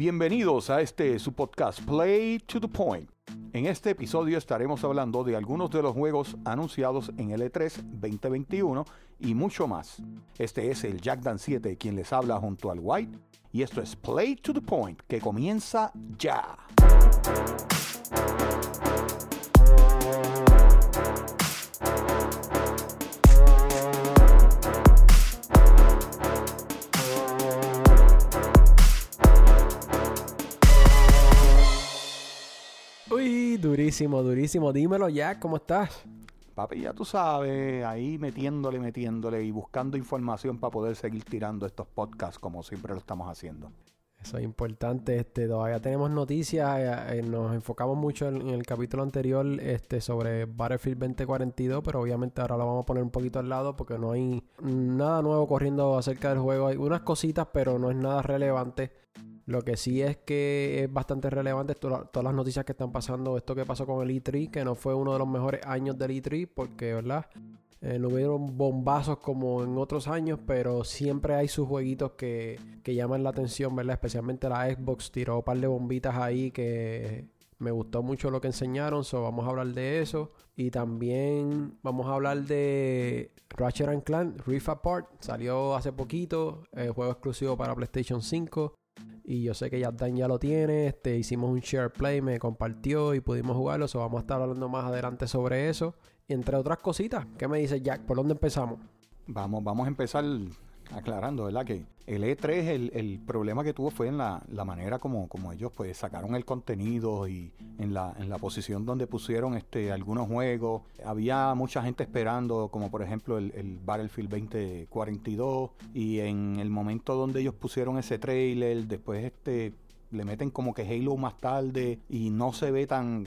Bienvenidos a este su podcast Play to the Point. En este episodio estaremos hablando de algunos de los juegos anunciados en el E3 2021 y mucho más. Este es el Jack Dan 7 quien les habla junto al White y esto es Play to the Point que comienza ya. Durísimo, durísimo. Dímelo, Jack, ¿cómo estás? Papi, ya tú sabes, ahí metiéndole, metiéndole y buscando información para poder seguir tirando estos podcasts como siempre lo estamos haciendo. Eso es importante. Este, todavía tenemos noticias. eh, eh, nos enfocamos mucho en, en el capítulo anterior este, sobre Battlefield 2042, pero obviamente ahora lo vamos a poner un poquito al lado porque no hay nada nuevo corriendo acerca del juego. Hay unas cositas, pero no es nada relevante. Lo que sí es que es bastante relevante to- todas las noticias que están pasando. Esto que pasó con el E3, que no fue uno de los mejores años del E3, porque, ¿verdad? Eh, no hubieron bombazos como en otros años, pero siempre hay sus jueguitos que, que llaman la atención, ¿verdad? Especialmente la Xbox tiró un par de bombitas ahí que me gustó mucho lo que enseñaron, so vamos a hablar de eso. Y también vamos a hablar de Ratchet and Clank Rift Apart, salió hace poquito, eh, juego exclusivo para PlayStation 5. Y yo sé que Dan ya lo tiene, este, hicimos un share play, me compartió y pudimos jugarlo, so vamos a estar hablando más adelante sobre eso. Y entre otras cositas, ¿qué me dice Jack? ¿Por dónde empezamos? Vamos, vamos a empezar aclarando, ¿verdad? Que el E3, el, el problema que tuvo fue en la, la manera como, como ellos pues sacaron el contenido y en la, en la posición donde pusieron este algunos juegos. Había mucha gente esperando, como por ejemplo el, el Battlefield 2042, y en el momento donde ellos pusieron ese trailer, después este le meten como que Halo más tarde y no se ve tan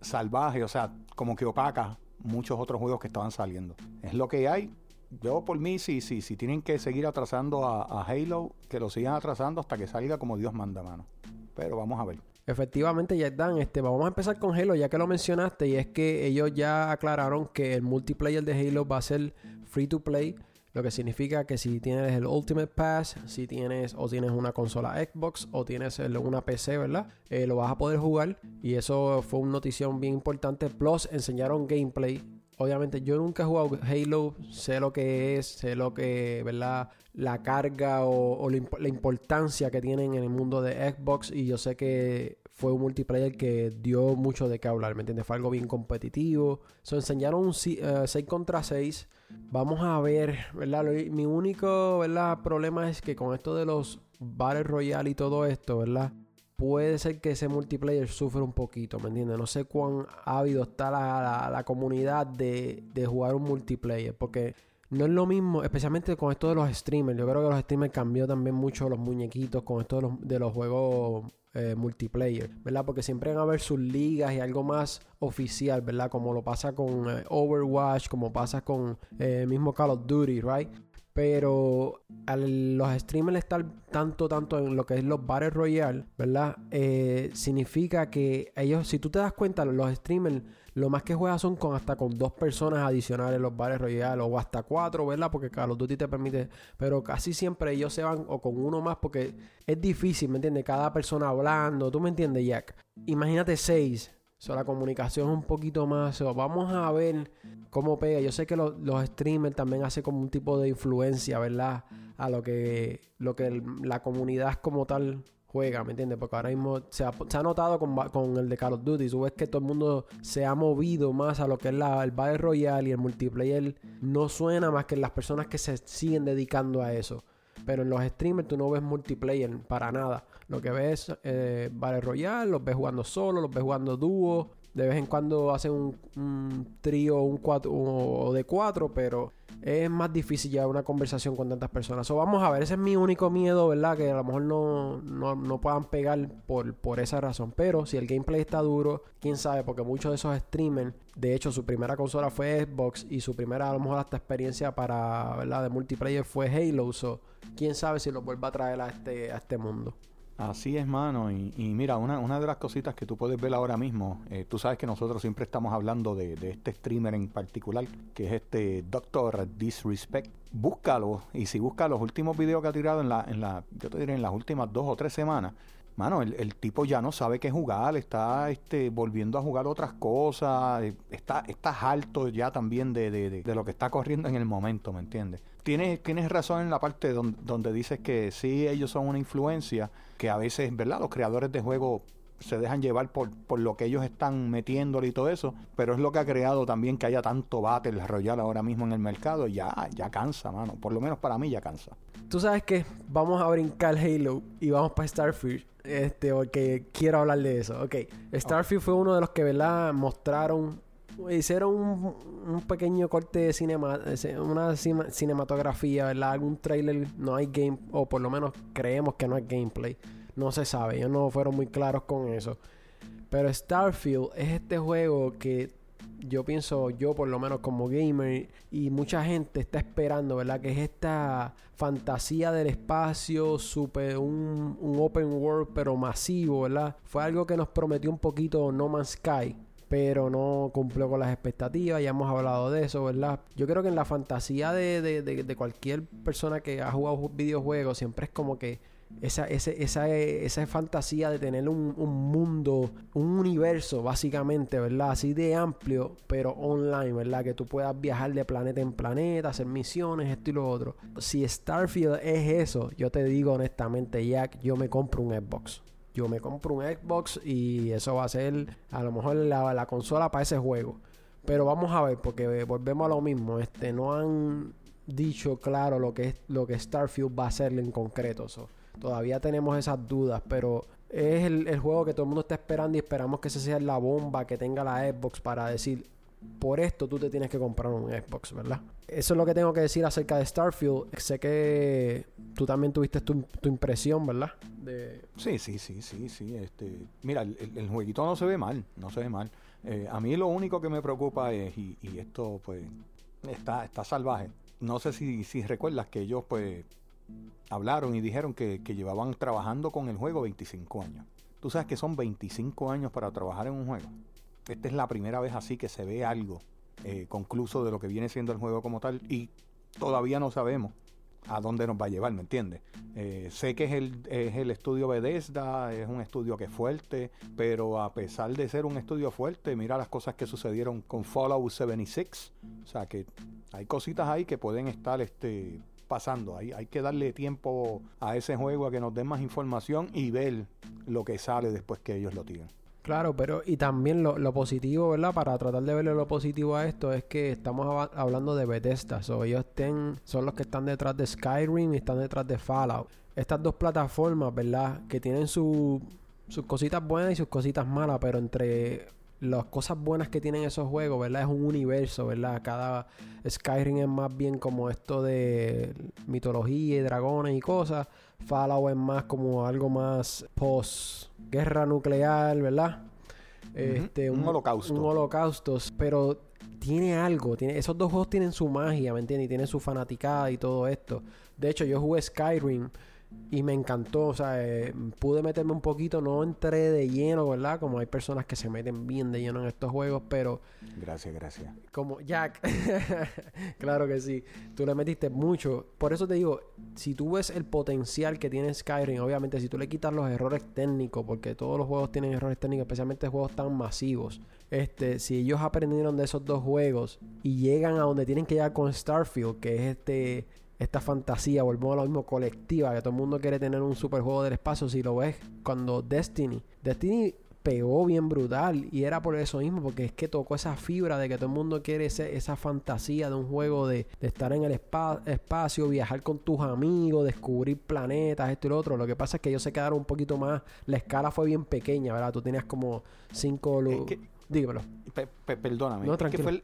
salvaje, o sea, como que opaca muchos otros juegos que estaban saliendo. Es lo que hay. Yo por mí, si, si, si tienen que seguir atrasando a, Halo, que lo sigan atrasando hasta que salga como Dios manda, mano. Pero vamos a ver. Efectivamente, Jack Dan, este, vamos a empezar con Halo, ya que lo mencionaste, y es que ellos ya aclararon que el multiplayer de Halo va a ser free to play, lo que significa que si tienes el Ultimate Pass, si tienes o tienes una consola Xbox o tienes una PC, ¿verdad? Eh, lo vas a poder jugar, y eso fue una notición bien importante. Plus, enseñaron gameplay. Obviamente, yo nunca he jugado Halo, sé lo que es, sé lo que, ¿verdad? La carga o, la imp- la importancia que tienen en el mundo de Xbox. Y yo sé que fue un multiplayer que dio mucho de qué hablar, ¿me entiendes? Fue algo bien competitivo. Se enseñaron un 6 contra 6. Vamos a ver, ¿verdad? Mi único. Problema es que con esto de los Battle Royale y todo esto, ¿verdad? Puede ser que ese multiplayer sufra un poquito, ¿me entiendes? No sé cuán ávido está la, la- la comunidad de, de jugar un multiplayer, porque no es lo mismo, especialmente con esto de los streamers. Yo creo que los streamers cambió también mucho los muñequitos con esto de los, juegos eh, multiplayer, ¿verdad? Porque siempre van a haber sus ligas y algo más oficial, ¿verdad? Como lo pasa con eh, Overwatch, como pasa con eh, mismo Call of Duty, ¿right? Pero los streamers estar tanto, tanto en lo que es los Battle Royale, ¿verdad? Eh, significa que ellos, si tú te das cuenta, los streamers lo más que juegan son con hasta con dos personas adicionales los Battle Royale o hasta cuatro, ¿verdad? Porque Call of Duty te permite, pero casi siempre ellos se van o con uno más porque es difícil, ¿me entiendes? Cada persona hablando, ¿tú me entiendes, Jack? Imagínate seis. So, la comunicación es un poquito más. so, vamos a ver cómo pega. Yo sé que lo- los streamers también hacen como un tipo de influencia, ¿verdad? A lo que, lo que la comunidad como tal juega, ¿me entiendes? Porque ahora mismo se ha, se ha notado con, con el de Call of Duty. Tú ves que todo el mundo se ha movido más a lo que es la, el Battle Royale y el multiplayer. No suena más que las personas que se siguen dedicando a eso. Pero en los streamers tú no ves multiplayer para nada. Lo que ves es eh, Battle Royale, los ves jugando solo, los ves jugando dúo. De vez en cuando hacen un, trío un cuatro, o de cuatro, pero es más difícil llevar una conversación con tantas personas. So, vamos a ver, ese es mi único miedo, ¿verdad? Que a lo mejor no, no, no puedan pegar por, por esa razón. Pero si el gameplay está duro, quién sabe, porque muchos de esos streamers, de hecho, su primera consola fue Xbox y su primera, a lo mejor, hasta experiencia para, ¿verdad? De multiplayer fue Halo. So, quién sabe si lo vuelva a traer a este, a este mundo. Así es, mano. Y, y mira, una, una de las cositas que tú puedes ver ahora mismo, eh, tú sabes que nosotros siempre estamos hablando de, de este streamer en particular, que es este Doctor Disrespect. Búscalo, y si buscas los últimos videos que ha tirado en la, en la, yo te diré, en las últimas dos o tres semanas, mano, el, tipo ya no sabe qué jugar, está este, volviendo a jugar otras cosas, eh, está, estás alto ya también de, de, de, lo que está corriendo en el momento, ¿me entiendes? Tienes, tienes razón en la parte donde, donde dices que sí, ellos son una influencia, que a veces, ¿verdad? Los creadores de juegos se dejan llevar por, por lo que ellos están metiéndole y todo eso, pero es lo que ha creado también que haya tanto Battle Royale ahora mismo en el mercado, ya, ya cansa, mano, por lo menos para mí ya cansa. Tú sabes que vamos a brincar Halo y vamos para Starfield, este, porque quiero hablar de eso. Ok, Starfield fue uno de los que, ¿verdad? Mostraron hicieron un, un, pequeño corte de cinema, una cinematografía, ¿verdad? Algún trailer, no hay game, o por lo menos creemos que no hay gameplay. No se sabe, ellos no fueron muy claros con eso. Pero Starfield es este juego que yo pienso, yo por lo menos como gamer y mucha gente está esperando, ¿verdad? Que es esta fantasía del espacio, super, un, un open world pero masivo, ¿verdad? Fue algo que nos prometió un poquito No Man's Sky pero no cumplió con las expectativas, ya hemos hablado de eso, ¿verdad? Yo creo que en la fantasía de, de, de, de cualquier persona que ha jugado videojuegos siempre es como que esa, esa, esa fantasía de tener un, mundo, un universo básicamente, ¿verdad? Así de amplio, pero online, ¿verdad? Que tú puedas viajar de planeta en planeta, hacer misiones, esto y lo otro. Si Starfield es eso, yo te digo honestamente, Jack, yo me compro un Xbox. Yo me compro un Xbox y eso va a ser a lo mejor la, la consola para ese juego. Pero vamos a ver, porque volvemos a lo mismo. Este, no han dicho claro lo que es lo que Starfield va a ser en concreto. Todavía tenemos esas dudas, pero es el, juego que todo el mundo está esperando y esperamos que ese sea la bomba que tenga la Xbox para decir, por esto tú te tienes que comprar un Xbox, ¿verdad? Eso es lo que tengo que decir acerca de Starfield. Sé que tú también tuviste tu, impresión, ¿verdad? Sí, sí, sí, sí, sí. Este, mira, el, jueguito no se ve mal, no se ve mal. Eh, a mí lo único que me preocupa es, y, y esto pues está, está salvaje. No sé si, si recuerdas que ellos pues hablaron y dijeron que, llevaban trabajando con el juego 25 años. Tú sabes que son 25 años para trabajar en un juego. Esta es la primera vez así que se ve algo eh, concluso de lo que viene siendo el juego como tal y todavía no sabemos a dónde nos va a llevar, ¿me entiendes? Eh, sé que es el, es el estudio Bethesda, es un estudio que es fuerte, pero a pesar de ser un estudio fuerte, mira las cosas que sucedieron con Fallout 76, o sea que hay cositas ahí que pueden estar este, pasando. Hay, hay que darle tiempo a ese juego a que nos den más información y ver lo que sale después que ellos lo tienen. Claro, pero y también lo, positivo, ¿verdad? Para tratar de verle lo positivo a esto es que estamos hablando de Bethesda. So, ellos son los que están detrás de Skyrim y están detrás de Fallout. Estas dos plataformas, ¿verdad? Que tienen sus cositas buenas y sus cositas malas, pero entre las cosas buenas que tienen esos juegos, ¿verdad? Es un universo, ¿verdad? Cada Skyrim es más bien como esto de mitología y dragones y cosas. Fallout es más como algo más post guerra nuclear, ¿verdad? Este, un, holocausto. Un holocausto, pero tiene algo, tiene, esos dos juegos tienen su magia, ¿me entiendes? Y tienen su fanaticada y todo esto. De hecho, yo jugué Skyrim y me encantó, o sea, eh, pude meterme un poquito, no entré de lleno, ¿verdad? Como hay personas que se meten bien de lleno en estos juegos, pero... Gracias, gracias. Como Jack, claro que sí, tú le metiste mucho. Por eso te digo, si tú ves el potencial que tiene Skyrim, obviamente si tú le quitas los errores técnicos, porque todos los juegos tienen errores técnicos, especialmente juegos tan masivos, este, si ellos aprendieron de esos dos juegos y llegan a donde tienen que llegar con Starfield, que es este esta fantasía, volvemos a lo mismo colectiva, que todo el mundo quiere tener un superjuego del espacio. Si lo ves, cuando Destiny, Destiny pegó bien brutal y era por eso mismo, porque es que tocó esa fibra de que todo el mundo quiere esa fantasía de un juego de, estar en el espacio, viajar con tus amigos, descubrir planetas, esto y lo otro. Lo que pasa es que ellos se quedaron un poquito más, la escala fue bien pequeña, ¿verdad? Tú tenías como cinco... Dígamelo. perdóname. No, que fue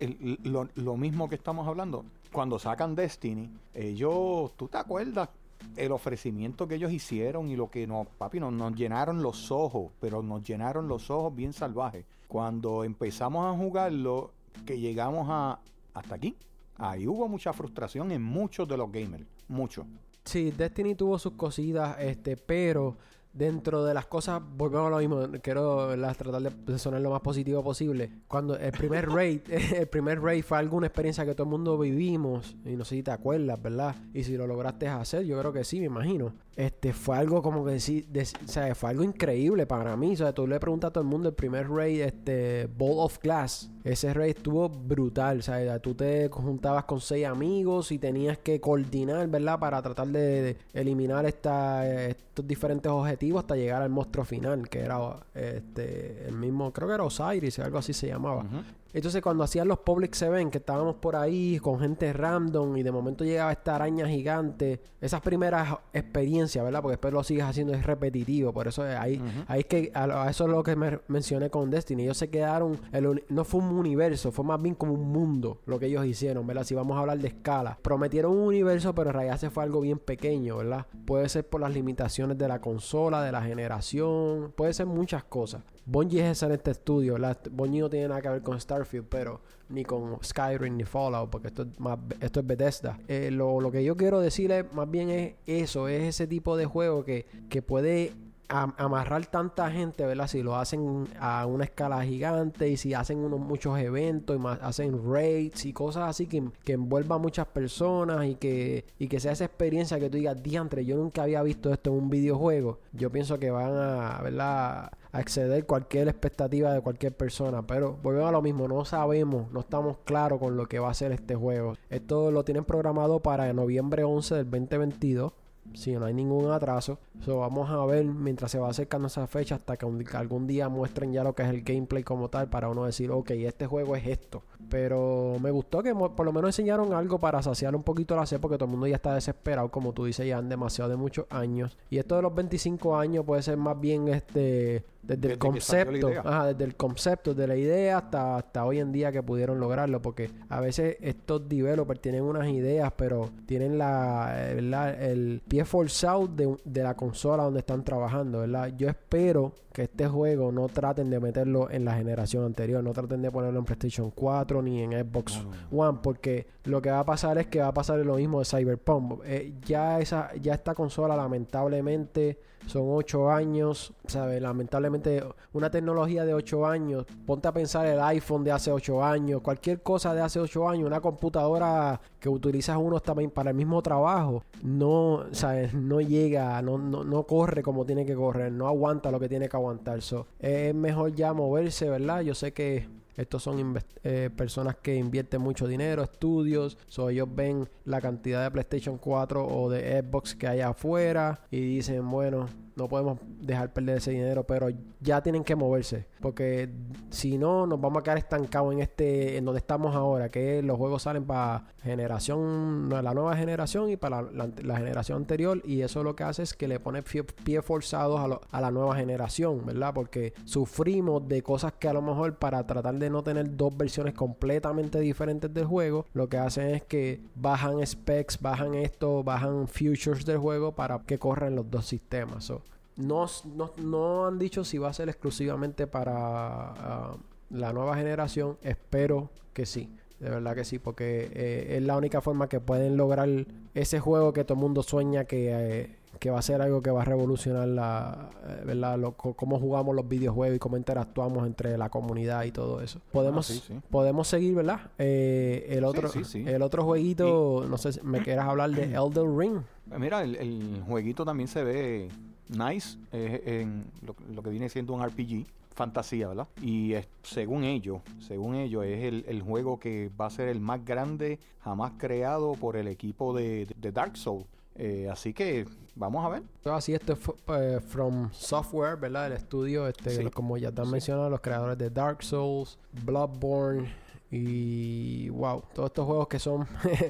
lo, mismo que estamos hablando. Cuando sacan Destiny, ellos, ¿tú te acuerdas? El ofrecimiento que ellos hicieron y lo que nos, papi, nos, llenaron los ojos, pero nos llenaron los ojos bien salvajes. Cuando empezamos a jugarlo, que llegamos a hasta aquí, ahí hubo mucha frustración en muchos de los gamers, mucho. Sí, Destiny tuvo sus cositas, este, pero dentro de las cosas, volvemos a lo mismo, quiero tratar de sonar lo más positivo posible. Cuando el primer raid, el primer raid fue alguna experiencia que todo el mundo vivimos, y no sé si te acuerdas, ¿verdad? Y si lo lograste hacer, yo creo que sí, me imagino. Este fue algo como que sí, o sea, fue algo increíble para mí. O sea, tú le preguntas a todo el mundo el primer raid, este Ball of Glass. Ese raid estuvo brutal. O sea, tú te juntabas con seis amigos y tenías que coordinar, ¿verdad? Para tratar de, eliminar esta, estos diferentes objetivos hasta llegar al monstruo final, que era este el mismo, creo que era Osiris, algo así se llamaba. Entonces cuando hacían los public events, que estábamos por ahí con gente random y de momento llegaba esta araña gigante, esas primeras experiencias, ¿verdad? Porque después lo sigues haciendo es repetitivo, por eso es ahí, ahí es que a, a eso es lo que me mencioné con Destiny, ellos se quedaron, el no fue un universo, fue más bien como un mundo lo que ellos hicieron, ¿verdad? Si vamos a hablar de escala, prometieron un universo, pero en realidad se fue algo bien pequeño, ¿verdad? Puede ser por las limitaciones de la consola, de la generación, puede ser muchas cosas. Bungie es excelente estudio, ¿verdad? Bungie no tiene nada que ver con Starfield, pero ni con Skyrim ni Fallout, porque esto es, más, esto es Bethesda. Eh, lo, lo que yo quiero decirle más bien es eso, es ese tipo de juego que, que puede am- amarrar tanta gente, ¿verdad? Si lo hacen a una escala gigante y si hacen unos muchos eventos y más, hacen raids y cosas así que, que envuelva a muchas personas y que, y que sea esa experiencia que tú digas, diantre, yo nunca había visto esto en un videojuego. Yo pienso que van a, ¿verdad? a exceder cualquier expectativa de cualquier persona. Pero volvemos a lo mismo, no sabemos, no estamos claros con lo que va a ser este juego. Esto lo tienen programado para noviembre 11 del 2022. Si no hay ningún atraso. So, vamos a ver mientras se va acercando esa fecha hasta que que algún día muestren ya lo que es el gameplay como tal para uno decir, ok, este juego es esto. Pero me gustó que por lo menos enseñaron algo para saciar un poquito la sed porque todo el mundo ya está desesperado, como tú dices, ya han demasiado de muchos años. Y esto de los 25 años puede ser más bien este desde, el Desde concepto, ajá, desde el concepto de la idea hasta, hasta hoy en día que pudieron lograrlo, porque a veces estos developers tienen unas ideas, pero tienen la, eh, ¿verdad? el pie forzado de, de la consola donde están trabajando, ¿verdad? Yo espero que este juego no traten de meterlo en la generación anterior, no traten de ponerlo en PlayStation 4 ni en Xbox. One, porque lo que va a pasar es que va a pasar lo mismo de Cyberpunk. Eh, ya esa, ya esta consola lamentablemente son 8 años, ¿sabes? Lamentablemente una tecnología de 8 años, ponte a pensar el iPhone de hace 8 años, cualquier cosa de hace 8 años, una computadora que utilizas uno también para el mismo trabajo, no, ¿sabes? No llega, no, no, no corre como tiene que correr, no aguanta lo que tiene que aguantar. Es mejor ya moverse, ¿verdad? Yo sé que estos son eh, personas que invierten mucho dinero, estudios. So, ellos ven la cantidad de PlayStation 4 o de Xbox que hay afuera y dicen, bueno, no podemos dejar perder ese dinero, pero ya tienen que moverse. Porque si no, nos vamos a quedar estancados en este, en donde estamos ahora, que los juegos salen para generación, la nueva generación y para la, generación anterior. Y eso lo que hace es que le pone pie, pie forzados a, la nueva generación, ¿verdad? Porque sufrimos de cosas que a lo mejor para tratar de no tener dos versiones completamente diferentes del juego, lo que hacen es que bajan specs, bajan esto, bajan futures del juego para que corran los dos sistemas. No, no, no han dicho si va a ser exclusivamente para ah, la nueva generación. Espero que sí. De verdad que sí, porque eh, es la única forma que pueden lograr ese juego que todo el mundo sueña que, eh, que va a ser algo que va a revolucionar la, eh, ¿verdad? Lo- cómo jugamos los videojuegos y cómo interactuamos entre la comunidad y todo eso. Podemos, Ah, sí, sí. podemos seguir, ¿verdad? El otro, sí, el otro jueguito, no sé si me quieras hablar de Elden Ring. Mira, el, el jueguito también se ve nice, eh, en lo, lo que viene siendo un RPG, fantasía, ¿verdad? Y es- según ellos, según ellos, es el, el juego que va a ser el más grande jamás creado por el equipo de, de Dark Souls. Eh, así que vamos a ver. Así esto es eh, From Software, ¿verdad? El estudio, este, Sí. como ya te han Sí. mencionado, los creadores de Dark Souls, Bloodborne y wow, todos estos juegos que son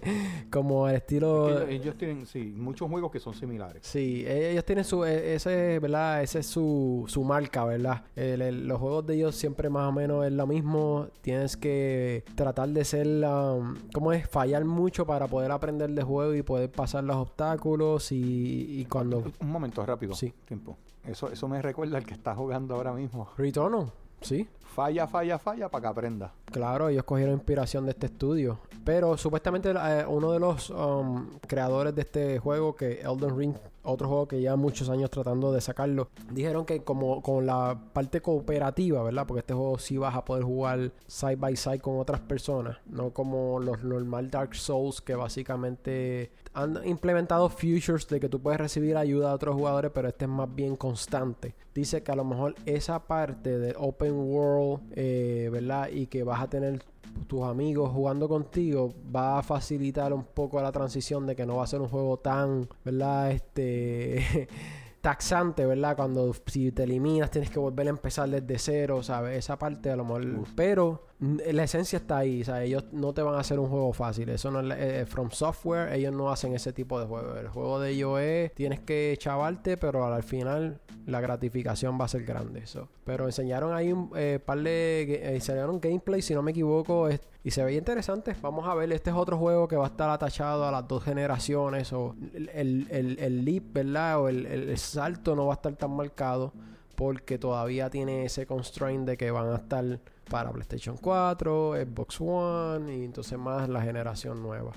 como el estilo Ellos, ellos tienen, sí, muchos juegos que son similares. Sí, ellos tienen su, e- ese, ¿verdad? Ese es su, su marca, ¿verdad? El- el- los juegos de ellos siempre más o menos es lo mismo. Tienes que tratar de ser, um, ¿cómo es? Fallar mucho para poder aprender de juego y poder pasar los obstáculos y, y cuando... Un momento, rápido. Sí. Tiempo. Eso, eso me recuerda al que está jugando ahora mismo. Returnal, sí. Falla, falla, falla para que aprenda. Claro, ellos cogieron inspiración de este estudio. Pero supuestamente eh, uno de los um, creadores de este juego, que Elden Ring otro juego que lleva muchos años tratando de sacarlo. Dijeron que como con la parte cooperativa, ¿verdad? Porque este juego sí vas a poder jugar side by side con otras personas, no como los normal Dark Souls que básicamente han implementado futures de que tú puedes recibir ayuda de otros jugadores, pero este es más bien constante. Dice que a lo mejor esa parte de open world, eh, ¿verdad? Y que vas a tener tus amigos jugando contigo va a facilitar un poco la transición de que no va a ser un juego tan, ¿verdad? Este taxante, ¿verdad? Cuando si te eliminas tienes que volver a empezar desde cero, ¿sabes? Esa parte a lo mejor... Pero la esencia está ahí, ¿sabes? Ellos no te van a hacer un juego fácil. Eso no es... Eh, from Software, ellos no hacen ese tipo de juego. El juego de ellos es... Tienes que chavarte, pero al final la gratificación va a ser grande. Eso. Pero enseñaron ahí un eh, par de... Eh, enseñaron gameplay, si no me equivoco, y se veía interesante. Vamos a ver, este es otro juego que va a estar atachado a las dos generaciones. O el, el, el, leap, ¿verdad? O el, el salto no va a estar tan marcado porque todavía tiene ese constraint de que van a estar para PlayStation 4, Xbox One y entonces más la generación nueva.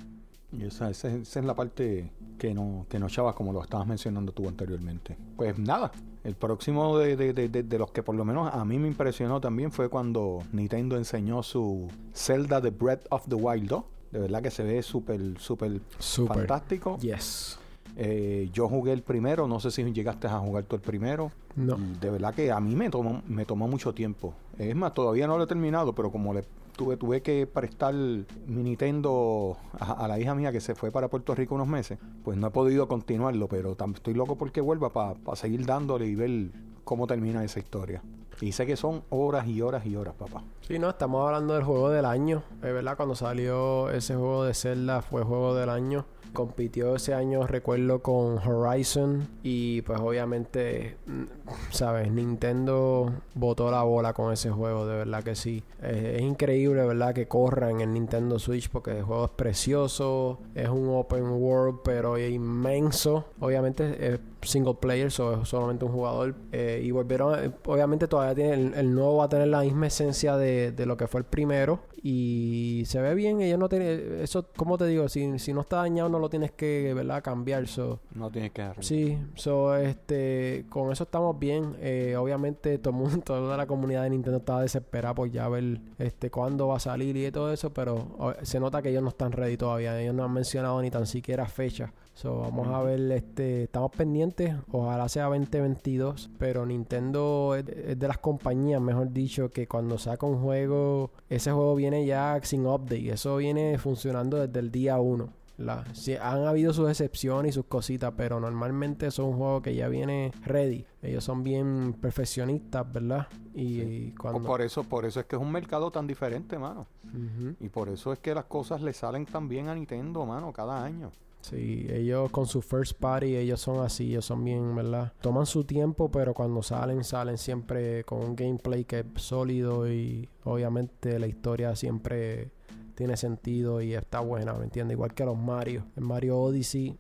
Y esa, esa, es la parte que no, que no chavas como lo estabas mencionando tú anteriormente. Pues nada, el próximo de, de, de, de, los que por lo menos a mí me impresionó también fue cuando Nintendo enseñó su Zelda The Breath of the Wild 2. De verdad que se ve súper, súper fantástico. Yes. Eh, yo jugué el primero, no sé si llegaste a jugar tú el primero. No. De verdad que a mí me tomó, me tomó mucho tiempo. Es más, todavía no lo he terminado, pero como le tuve, tuve que prestar mi Nintendo a, la hija mía que se fue para Puerto Rico unos meses, pues no he podido continuarlo, pero estoy loco porque vuelva para seguir dándole y ver cómo termina esa historia. Y sé que son horas y horas y horas, papá. Sí, no, estamos hablando del juego del año. Es verdad, cuando salió ese juego de Zelda fue juego del año compitió ese año, recuerdo, con Horizon y pues obviamente, mm, sabes, Nintendo botó la bola con ese juego, de verdad que sí. Es, increíble, ¿verdad? Que corra en el Nintendo Switch porque el juego es precioso, es un open world pero inmenso. Obviamente es single player, so solamente un jugador. Eh, y volvieron, obviamente todavía tiene, el, nuevo va a tener la misma esencia de, de lo que fue el primero y se ve bien. Ellos no tienen, eso, como te digo, si, si no está dañado no lo tienes que, ¿verdad? Cambiar. So. No tienes que dejarlo. Sí, so, este, con eso estamos bien. Eh, obviamente todo el mundo, toda la comunidad de Nintendo estaba desesperada por ya ver este cuándo va a salir y todo eso, pero se nota que ellos no están ready todavía. Ellos no han mencionado ni tan siquiera fecha. So, vamos a ver, este, estamos pendientes, ojalá sea 2022, pero Nintendo es, de las compañías, mejor dicho, que cuando saca un juego, ese juego viene ya sin update, eso viene funcionando desde el día 1. han habido sus excepciones y sus cositas, pero normalmente es un juego que ya viene ready. Ellos son bien perfeccionistas, ¿verdad? Y, cuando... Por eso, por eso es que es un mercado tan diferente, mano. Y por eso es que las cosas le salen tan bien a Nintendo, mano, cada año. Sí, ellos con su first party, ellos son así, ellos son bien, ¿verdad? Toman su tiempo, pero cuando salen, salen siempre con un gameplay que es sólido y obviamente la historia siempre tiene sentido y está buena, ¿me entiendes? Igual que los Mario. En Mario Odyssey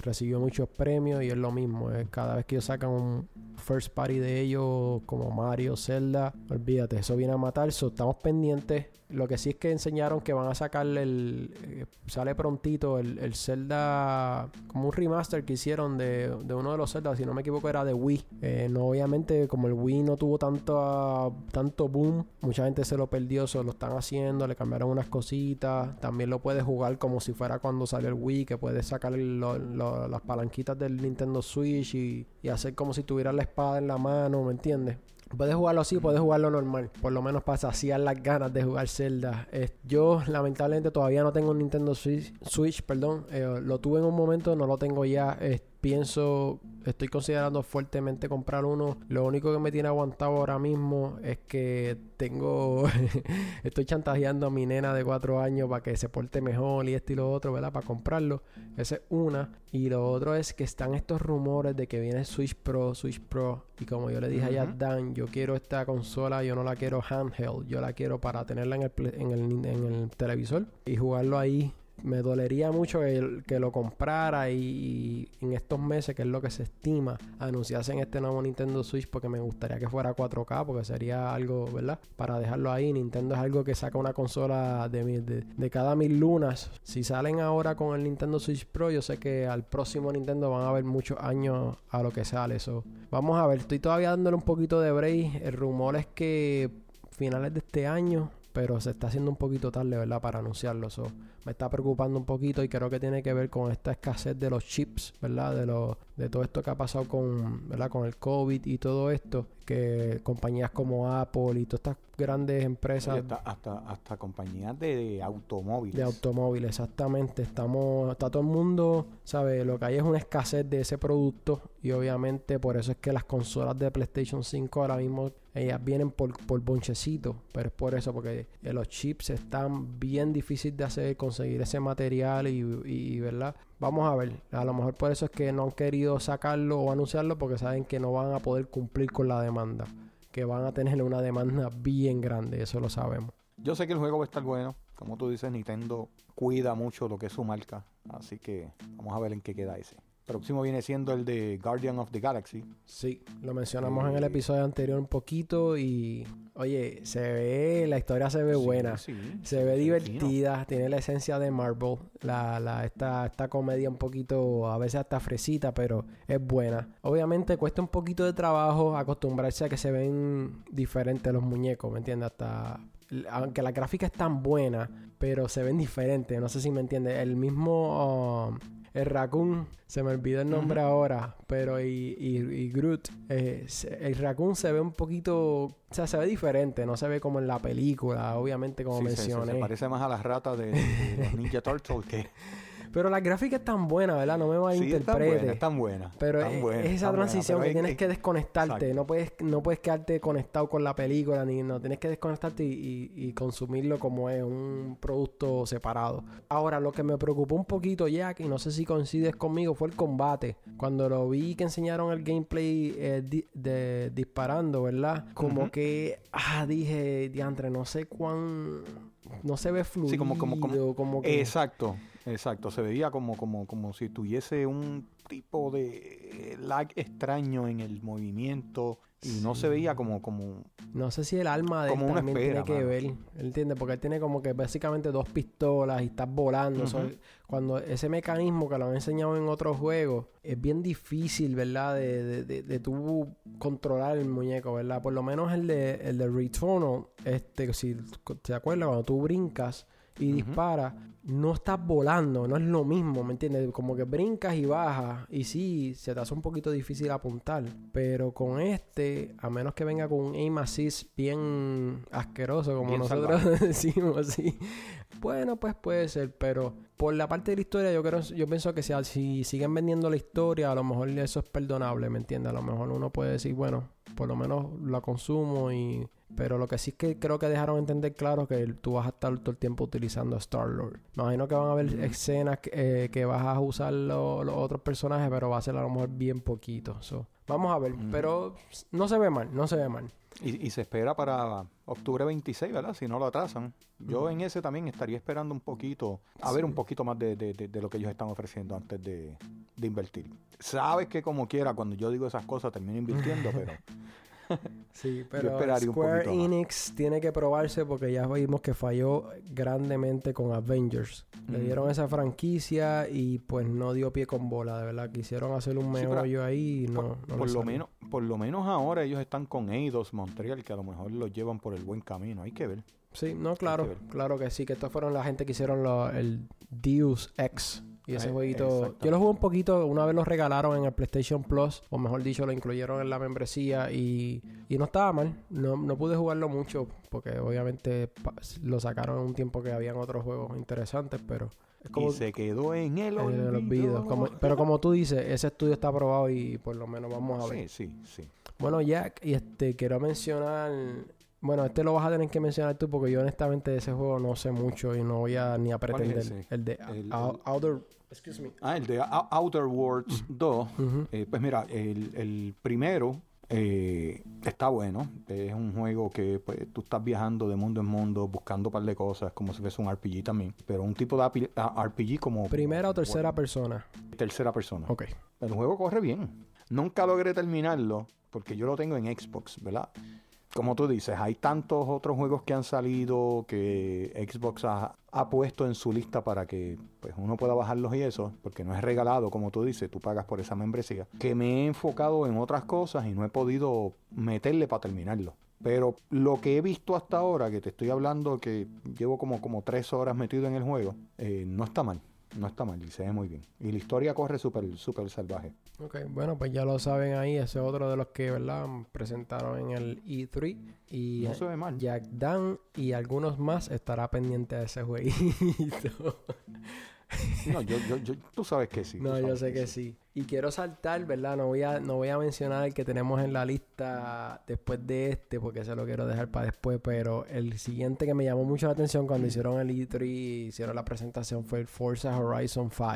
recibió muchos premios y es lo mismo. Cada vez que ellos sacan un first party de ellos, como Mario, Zelda, olvídate, eso viene a matar. estamos pendientes lo que sí es que enseñaron que van a sacarle el. Eh, sale prontito el, el, Zelda. Como un remaster que hicieron de, de, uno de los Zelda, si no me equivoco, era de Wii. Eh, no, obviamente, como el Wii no tuvo tanto, tanto boom, mucha gente se lo perdió, se lo están haciendo, le cambiaron unas cositas. También lo puedes jugar como si fuera cuando salió el Wii, que puedes sacar las palanquitas del Nintendo Switch y, y hacer como si tuviera la espada en la mano, ¿me entiendes? Puedes jugarlo así, puedes jugarlo normal. Por lo menos para saciar las ganas de jugar Zelda. yo, lamentablemente, todavía no tengo un Nintendo Switch, perdón. Eh, lo tuve en un momento, no lo tengo ya pienso, estoy considerando fuertemente comprar uno. Lo único que me tiene aguantado ahora mismo es que tengo, estoy chantajeando a mi nena de cuatro años para que se porte mejor y esto y lo otro, ¿verdad? Para comprarlo. Esa es una. Y lo otro es que están estos rumores de que viene Switch Pro, Switch Pro. Y como yo le dije a Dan, yo quiero esta consola, yo no la quiero handheld, yo la quiero para tenerla en el, en el, en el televisor y jugarlo ahí me dolería mucho que, que lo comprara y, en estos meses, que es lo que se estima, anunciasen este nuevo Nintendo Switch porque me gustaría que fuera 4K porque sería algo, ¿verdad? Para dejarlo ahí. Nintendo es algo que saca una consola de, de, de cada mil lunas. Si salen ahora con el Nintendo Switch Pro, yo sé que al próximo Nintendo van a haber muchos años a lo que sale. eso vamos a ver, estoy todavía dándole un poquito de break. El rumor es que finales de este año pero se está haciendo un poquito tarde, ¿verdad? Para anunciarlo. So, me está preocupando un poquito y creo que tiene que ver con esta escasez de los chips, ¿verdad? De, lo, de todo esto que ha pasado con, ¿verdad? Con el COVID y todo esto, que compañías como Apple y todas estas grandes empresas. hasta, hasta, compañías de, automóviles. De automóviles, exactamente. Estamos, está todo el mundo, ¿sabe? Lo que hay es una escasez de ese producto y obviamente por eso es que las consolas de PlayStation 5 ahora mismo ellas vienen por, por bonchecito, pero es por eso, porque los chips están bien difíciles de hacer, conseguir ese material y, y, ¿verdad? Vamos a ver, a lo mejor por eso es que no han querido sacarlo o anunciarlo porque saben que no van a poder cumplir con la demanda, que van a tener una demanda bien grande, eso lo sabemos. Yo sé que el juego va a estar bueno, como tú dices, Nintendo cuida mucho lo que es su marca, así que vamos a ver en qué queda ese próximo viene siendo el de Guardian of the Galaxy. Sí, lo mencionamos en el episodio anterior un poquito y oye, se ve, la historia se ve buena, se ve divertida, tiene la esencia de Marvel, la, la, esta, esta comedia un poquito, a veces hasta fresita, pero es buena. Obviamente cuesta un poquito de trabajo acostumbrarse a que se ven diferentes los muñecos, ¿me entiendes? Hasta aunque la gráfica es tan buena, pero se ven diferentes, no sé si me entiendes. El mismo um, el Raccoon, se me olvidó el nombre ahora, pero y, y, Groot, eh, el Raccoon se ve un poquito, o sea, se ve diferente, no se ve como en la película, obviamente como mencioné. Se, parece más a las ratas de, de Ninja Turtles que... Pero la gráfica es tan buena, ¿verdad? No me va a sí, interpretar. Es tan buena, Pero es, esa transición que tienes que desconectarte. No puedes, no puedes quedarte conectado con la película, ni no. Tienes que desconectarte y, consumirlo como es un producto separado. Ahora, lo que me preocupó un poquito, Jack, y no sé si coincides conmigo, fue el combate. Cuando lo vi que enseñaron el gameplay eh, de disparando, ¿verdad? Como que, ah, dije, diantre, no sé cuán no se ve fluido. Sí, como, como, como, Exacto, exacto. Se veía como, como, como si tuviese un tipo de lag extraño en el movimiento y no se veía como como no sé si el alma de él también tiene que ver entiende porque él tiene como que básicamente dos pistolas y está volando. Cuando ese mecanismo que lo han enseñado en otros juegos es bien difícil verdad de, de, de, tú controlar el muñeco verdad por lo menos el de el de Returnal este si te acuerdas cuando tú brincas y dispara, no estás volando, no es lo mismo, ¿me entiendes? Como que brincas y bajas y sí, se te hace un poquito difícil apuntar, pero con este, a menos que venga con un aim assist bien asqueroso como nosotros decimos, sí. Bueno, pues puede ser, pero por la parte de la historia yo creo yo pienso que si, si siguen vendiendo la historia, a lo mejor eso es perdonable, ¿me entiendes? A lo mejor uno puede decir, bueno, por lo menos la consumo y pero lo que sí es que creo que dejaron entender claro que tú vas a estar todo el tiempo utilizando a Star-Lord. Me imagino que van a haber escenas que, eh, vas a usar los otros personajes, pero va a ser a lo mejor bien poquito. Vamos a ver, pero no se ve mal, no se ve mal. Y, se espera para octubre 26, ¿verdad? Si no lo atrasan. Yo en ese también estaría esperando un poquito, a ver un poquito más de, de, de, lo que ellos están ofreciendo antes de, invertir. Sabes que como quiera, cuando yo digo esas cosas termino invirtiendo, pero sí, pero Square Enix tiene que probarse porque ya vimos que falló grandemente con Avengers. Le dieron esa franquicia y pues no dio pie con bola, de verdad. Quisieron hacer un meollo ahí y no, por, lo menos Por lo menos ahora ellos están con Eidos Montreal, que a lo mejor los llevan por el buen camino. Hay que ver. Sí, no, claro, claro que sí, que estos fueron la gente que hicieron el Deus Ex y ese jueguito, yo lo jugué un poquito, una vez lo regalaron en el PlayStation Plus, o mejor dicho, lo incluyeron en la membresía y, y no estaba mal. No, no pude jugarlo mucho porque obviamente lo sacaron en un tiempo que habían otros juegos interesantes, pero... y se quedó en el olvido. pero como tú dices, ese estudio está aprobado y por lo menos vamos a ver. Sí, sí, sí. Bueno, Jack, y este quiero mencionar bueno, este lo vas a tener que mencionar tú porque yo honestamente de ese juego no sé mucho y no voy a ni a pretender. el de Outer... Ah, el de Outer Worlds 2. Eh, pues mira, el, el primero Eh, está bueno. Es un juego que pues, tú estás viajando de mundo en mundo, buscando un par de cosas, como si fuese un RPG también. Pero un tipo de RPG como... ¿Primera o tercera persona? Tercera persona. Ok. El juego corre bien. Nunca logré terminarlo porque yo lo tengo en Xbox, ¿verdad? Como tú dices, hay tantos otros juegos que han salido que Xbox ha, puesto en su lista para que pues, uno pueda bajarlos y eso, porque no es regalado, como tú dices, tú pagas por esa membresía, que me he enfocado en otras cosas y no he podido meterle para terminarlo. Pero lo que he visto hasta ahora, que te estoy hablando que llevo como, como tres horas metido en el juego, eh, no está mal. No está mal y se ve muy bien. Y la historia corre súper, súper salvaje. Ok, bueno, pues ya lo saben ahí. Ese es otro de los que, ¿verdad? Presentaron en el E3. Y no se ve mal. Jack Dan y algunos más estará pendiente de ese jueguito. No, yo, yo, yo, tú sabes que sí. No, yo sé que, sí. Y quiero saltar, ¿verdad? No voy, a, no voy a mencionar el que tenemos en la lista después de este, porque se lo quiero dejar para después, pero el siguiente que me llamó mucho la atención cuando hicieron el E3 hicieron la presentación fue el Forza Horizon 5.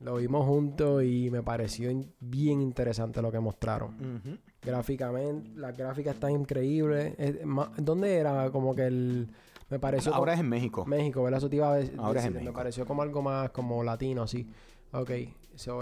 Lo vimos juntos y me pareció bien interesante lo que mostraron. Gráficamente, las gráficas están increíbles. ¿Dónde era? Como que el me pareció. Ahora es en México. México, ¿verdad? Eso te iba a decir. Ahora es en México. Me pareció como algo más como latino, así. Ok.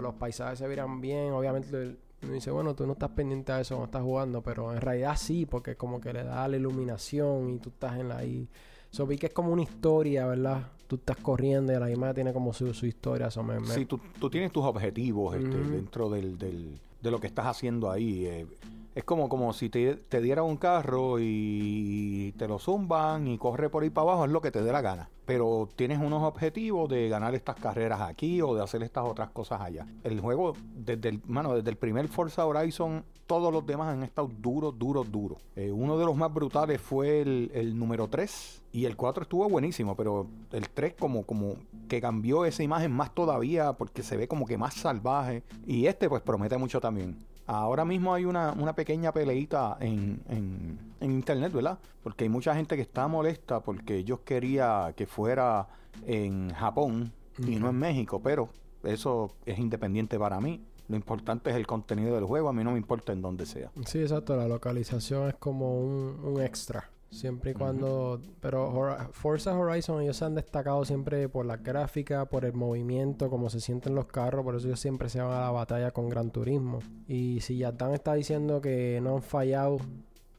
los paisajes se verán bien. Obviamente, me dice, bueno, tú no estás pendiente de eso cuando estás jugando, pero en realidad sí, porque como que le da la iluminación y tú estás en la ahí. So, vi que es como una historia, ¿verdad? Tú estás corriendo y la imagen tiene como su, historia. So, me, Sí, tú, tú, tienes tus objetivos este, dentro del, del, de lo que estás haciendo ahí. Eh, es como, como si te, te dieran un carro y te lo zumban y corre por ahí para abajo, es lo que te dé la gana. Pero tienes unos objetivos de ganar estas carreras aquí o de hacer estas otras cosas allá. El juego, desde el, mano, desde el primer Forza Horizon, todos los demás han estado duros, duros, duros. Eh, uno de los más brutales fue el, el número 3 y el 4 estuvo buenísimo, pero el 3 como, como que cambió esa imagen más todavía porque se ve como que más salvaje. Y este pues promete mucho también. Ahora mismo hay una, una pequeña peleita en, en, en, internet, ¿verdad? Porque hay mucha gente que está molesta porque ellos quería que fuera en Japón y no en México, pero eso es independiente para mí. Lo importante es el contenido del juego, a mí no me importa en dónde sea. Sí, exacto, la localización es como un, un extra. Siempre y cuando. Pero Forza Horizon, ellos se han destacado siempre por la gráfica, por el movimiento, cómo se sienten los carros. Por eso ellos siempre se van a la batalla con Gran Turismo. Y si Yatan está diciendo que no han fallado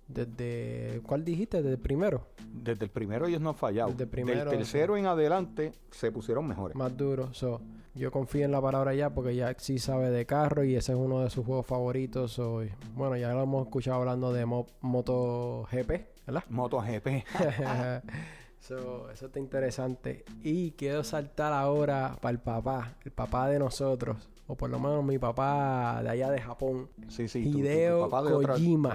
desde. ¿Cuál dijiste? ¿Desde el primero? Desde el primero ellos no han fallado. Desde el primero. Del tercero en adelante se pusieron mejores. Más duros. yo confío en la palabra ya porque ya sí sabe de carro y ese es uno de sus juegos favoritos. bueno, ya lo hemos escuchado hablando de MotoGP ¿verdad? MotoGP. eso está interesante. Y quiero saltar ahora para el papá, el papá de nosotros, o por lo menos mi papá de allá de Japón. Sí, sí. Hideo Kojima.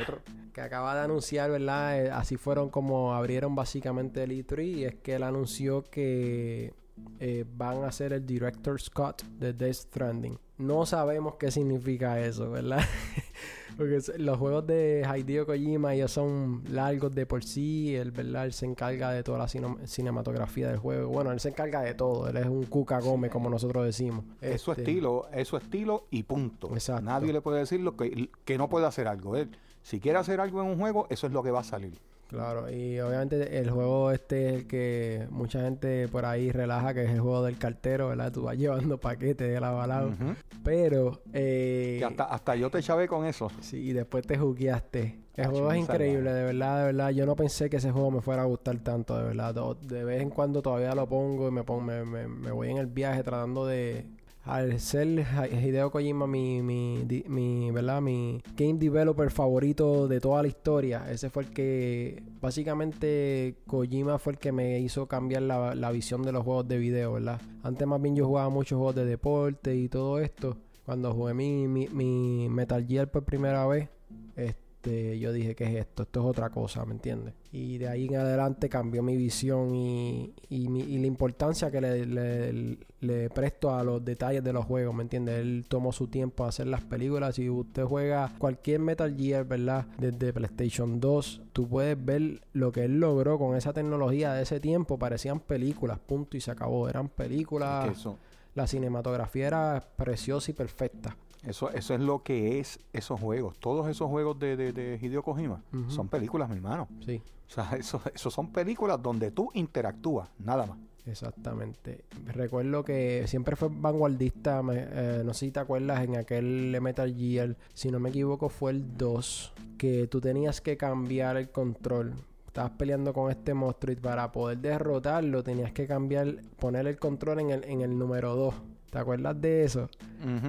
Que acaba de anunciar, ¿verdad? Eh, así fueron como abrieron básicamente el E3. Y es que él anunció que eh, van a hacer el Director Scott de Death Stranding. No sabemos qué significa eso, ¿verdad? Porque los juegos de Hideo Kojima ya son largos de por sí. Él, ¿verdad? él se encarga de toda la cinematografía del juego. Bueno, él se encarga de todo. Él es un Cuca Gómez, como nosotros decimos. Es su este, estilo, es su estilo y punto. Nadie le puede decir lo que, que no puede hacer algo. Él, si quiere hacer algo en un juego, eso es lo que va a salir. Claro, y obviamente el juego este es el que mucha gente por ahí relaja, que es el juego del cartero, ¿verdad? Tú vas llevando paquetes de la balada. Pero... Eh, hasta, hasta yo te chavé con eso. Sí, y después te jugueaste. El juego es increíble, de verdad, de verdad. Yo no pensé que ese juego me fuera a gustar tanto, de verdad. De vez en cuando todavía lo pongo y me, pongo, me, me voy en el viaje tratando de al ser Hideo Kojima mi, mi, mi, ¿verdad? mi game developer favorito de toda la historia, ese fue el que básicamente Kojima fue el que me hizo cambiar la, la visión de los juegos de video, ¿verdad? Antes más bien yo jugaba muchos juegos de deporte y todo esto. Cuando jugué mi, mi, mi Metal Gear por primera vez, este, este, yo dije, ¿qué es esto? Esto es otra cosa, ¿me entiendes? Y de ahí en adelante cambió mi visión y, la importancia que le, presto a los detalles de los juegos, ¿me entiendes? Él tomó su tiempo a hacer las películas. Si usted juega cualquier Metal Gear, ¿verdad? Desde PlayStation 2, tú puedes ver lo que él logró con esa tecnología de ese tiempo. Parecían películas, punto y se acabó. Eran películas. La cinematografía era preciosa y perfecta. Eso, eso es lo que es esos juegos. Todos esos juegos de, de, de Hideo Kojima son películas, mi hermano. Sí, O sea, eso, eso son películas donde tú interactúas, nada más. exactamente. Recuerdo que siempre fue vanguardista. me- eh, no sé si te acuerdas en aquel Metal Gear, si no me equivoco, fue el 2, que tú tenías que cambiar el control. Estabas peleando con este monstruo y para poder derrotarlo tenías que cambiar, poner el control en el, en el número 2. ¿Te acuerdas de eso?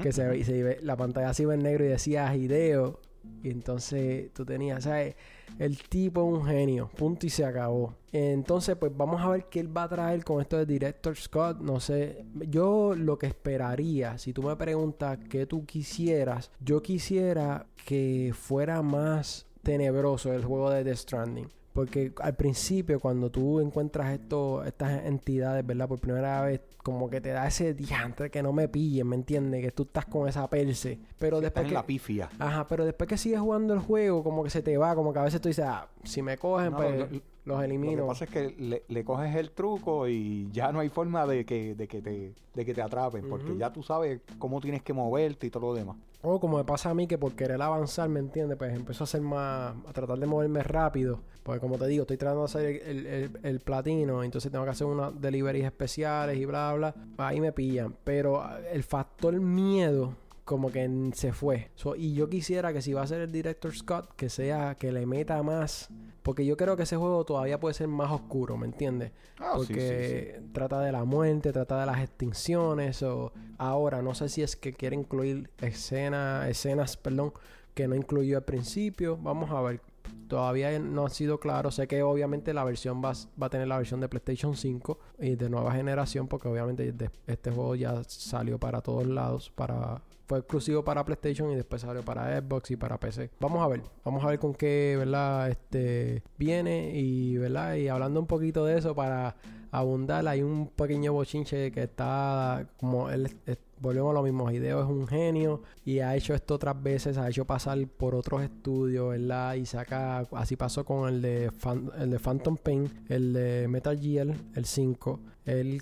Que se, se la pantalla se iba en negro y decía Hideo. Y entonces tú tenías, ¿sabes? El tipo es un genio, punto y se acabó. Entonces, pues vamos a ver qué él va a traer con esto de Director Scott. No sé, yo lo que esperaría, si tú me preguntas qué tú quisieras, yo quisiera que fuera más tenebroso el juego de Death Stranding. Porque al principio, cuando tú encuentras esto, estas entidades, ¿verdad? Por primera vez, como que te da ese diantre que no me pillen, ¿me entiendes? Que tú estás con esa perse. Pero después que... la pifia. Ajá, pero después que sigues jugando el juego, como que se te va, como que a veces tú dices, ah, si me cogen, No, pues lo- los Lo que elimino. pasa es que le, le coges el truco y ya no hay forma de que, de que, te, de que te atrapen, porque ya tú sabes cómo tienes que moverte y todo lo demás. O como me pasa a mí que por querer avanzar, ¿me entiendes? Pues empiezo a hacer más, a tratar de moverme rápido. Porque como te digo, estoy tratando de hacer el, el- el platino, entonces tengo que hacer unas deliveries especiales y bla, bla. Ahí me pillan. Pero el factor miedo como que se fue. So, y yo quisiera que si va a ser el director Scott, que sea, que le meta más. Porque yo creo que ese juego todavía puede ser más oscuro, ¿me entiendes? Ah, sí, sí, porque trata de la muerte, trata de las extinciones o ahora no sé si es que quiere incluir escenas, escenas, perdón, que no incluyó al principio. Vamos a ver. Todavía no ha sido claro. Sé que obviamente la versión va, va a tener la versión de PlayStation 5 y de nueva generación porque obviamente este juego ya salió para todos lados, para fue exclusivo para PlayStation y después salió para Xbox y para PC. Vamos a ver, vamos a ver con qué, ¿verdad? Este viene y, ¿verdad? Y hablando un poquito de eso para abundar, hay un pequeño bochinche que está como él volvemos a lo mismo, Hideo es un genio y ha hecho esto otras veces, ha hecho pasar por otros estudios, ¿verdad? Y saca, así pasó con el de, Fan- el de Phantom Pain, el de Metal Gear, el 5. Él,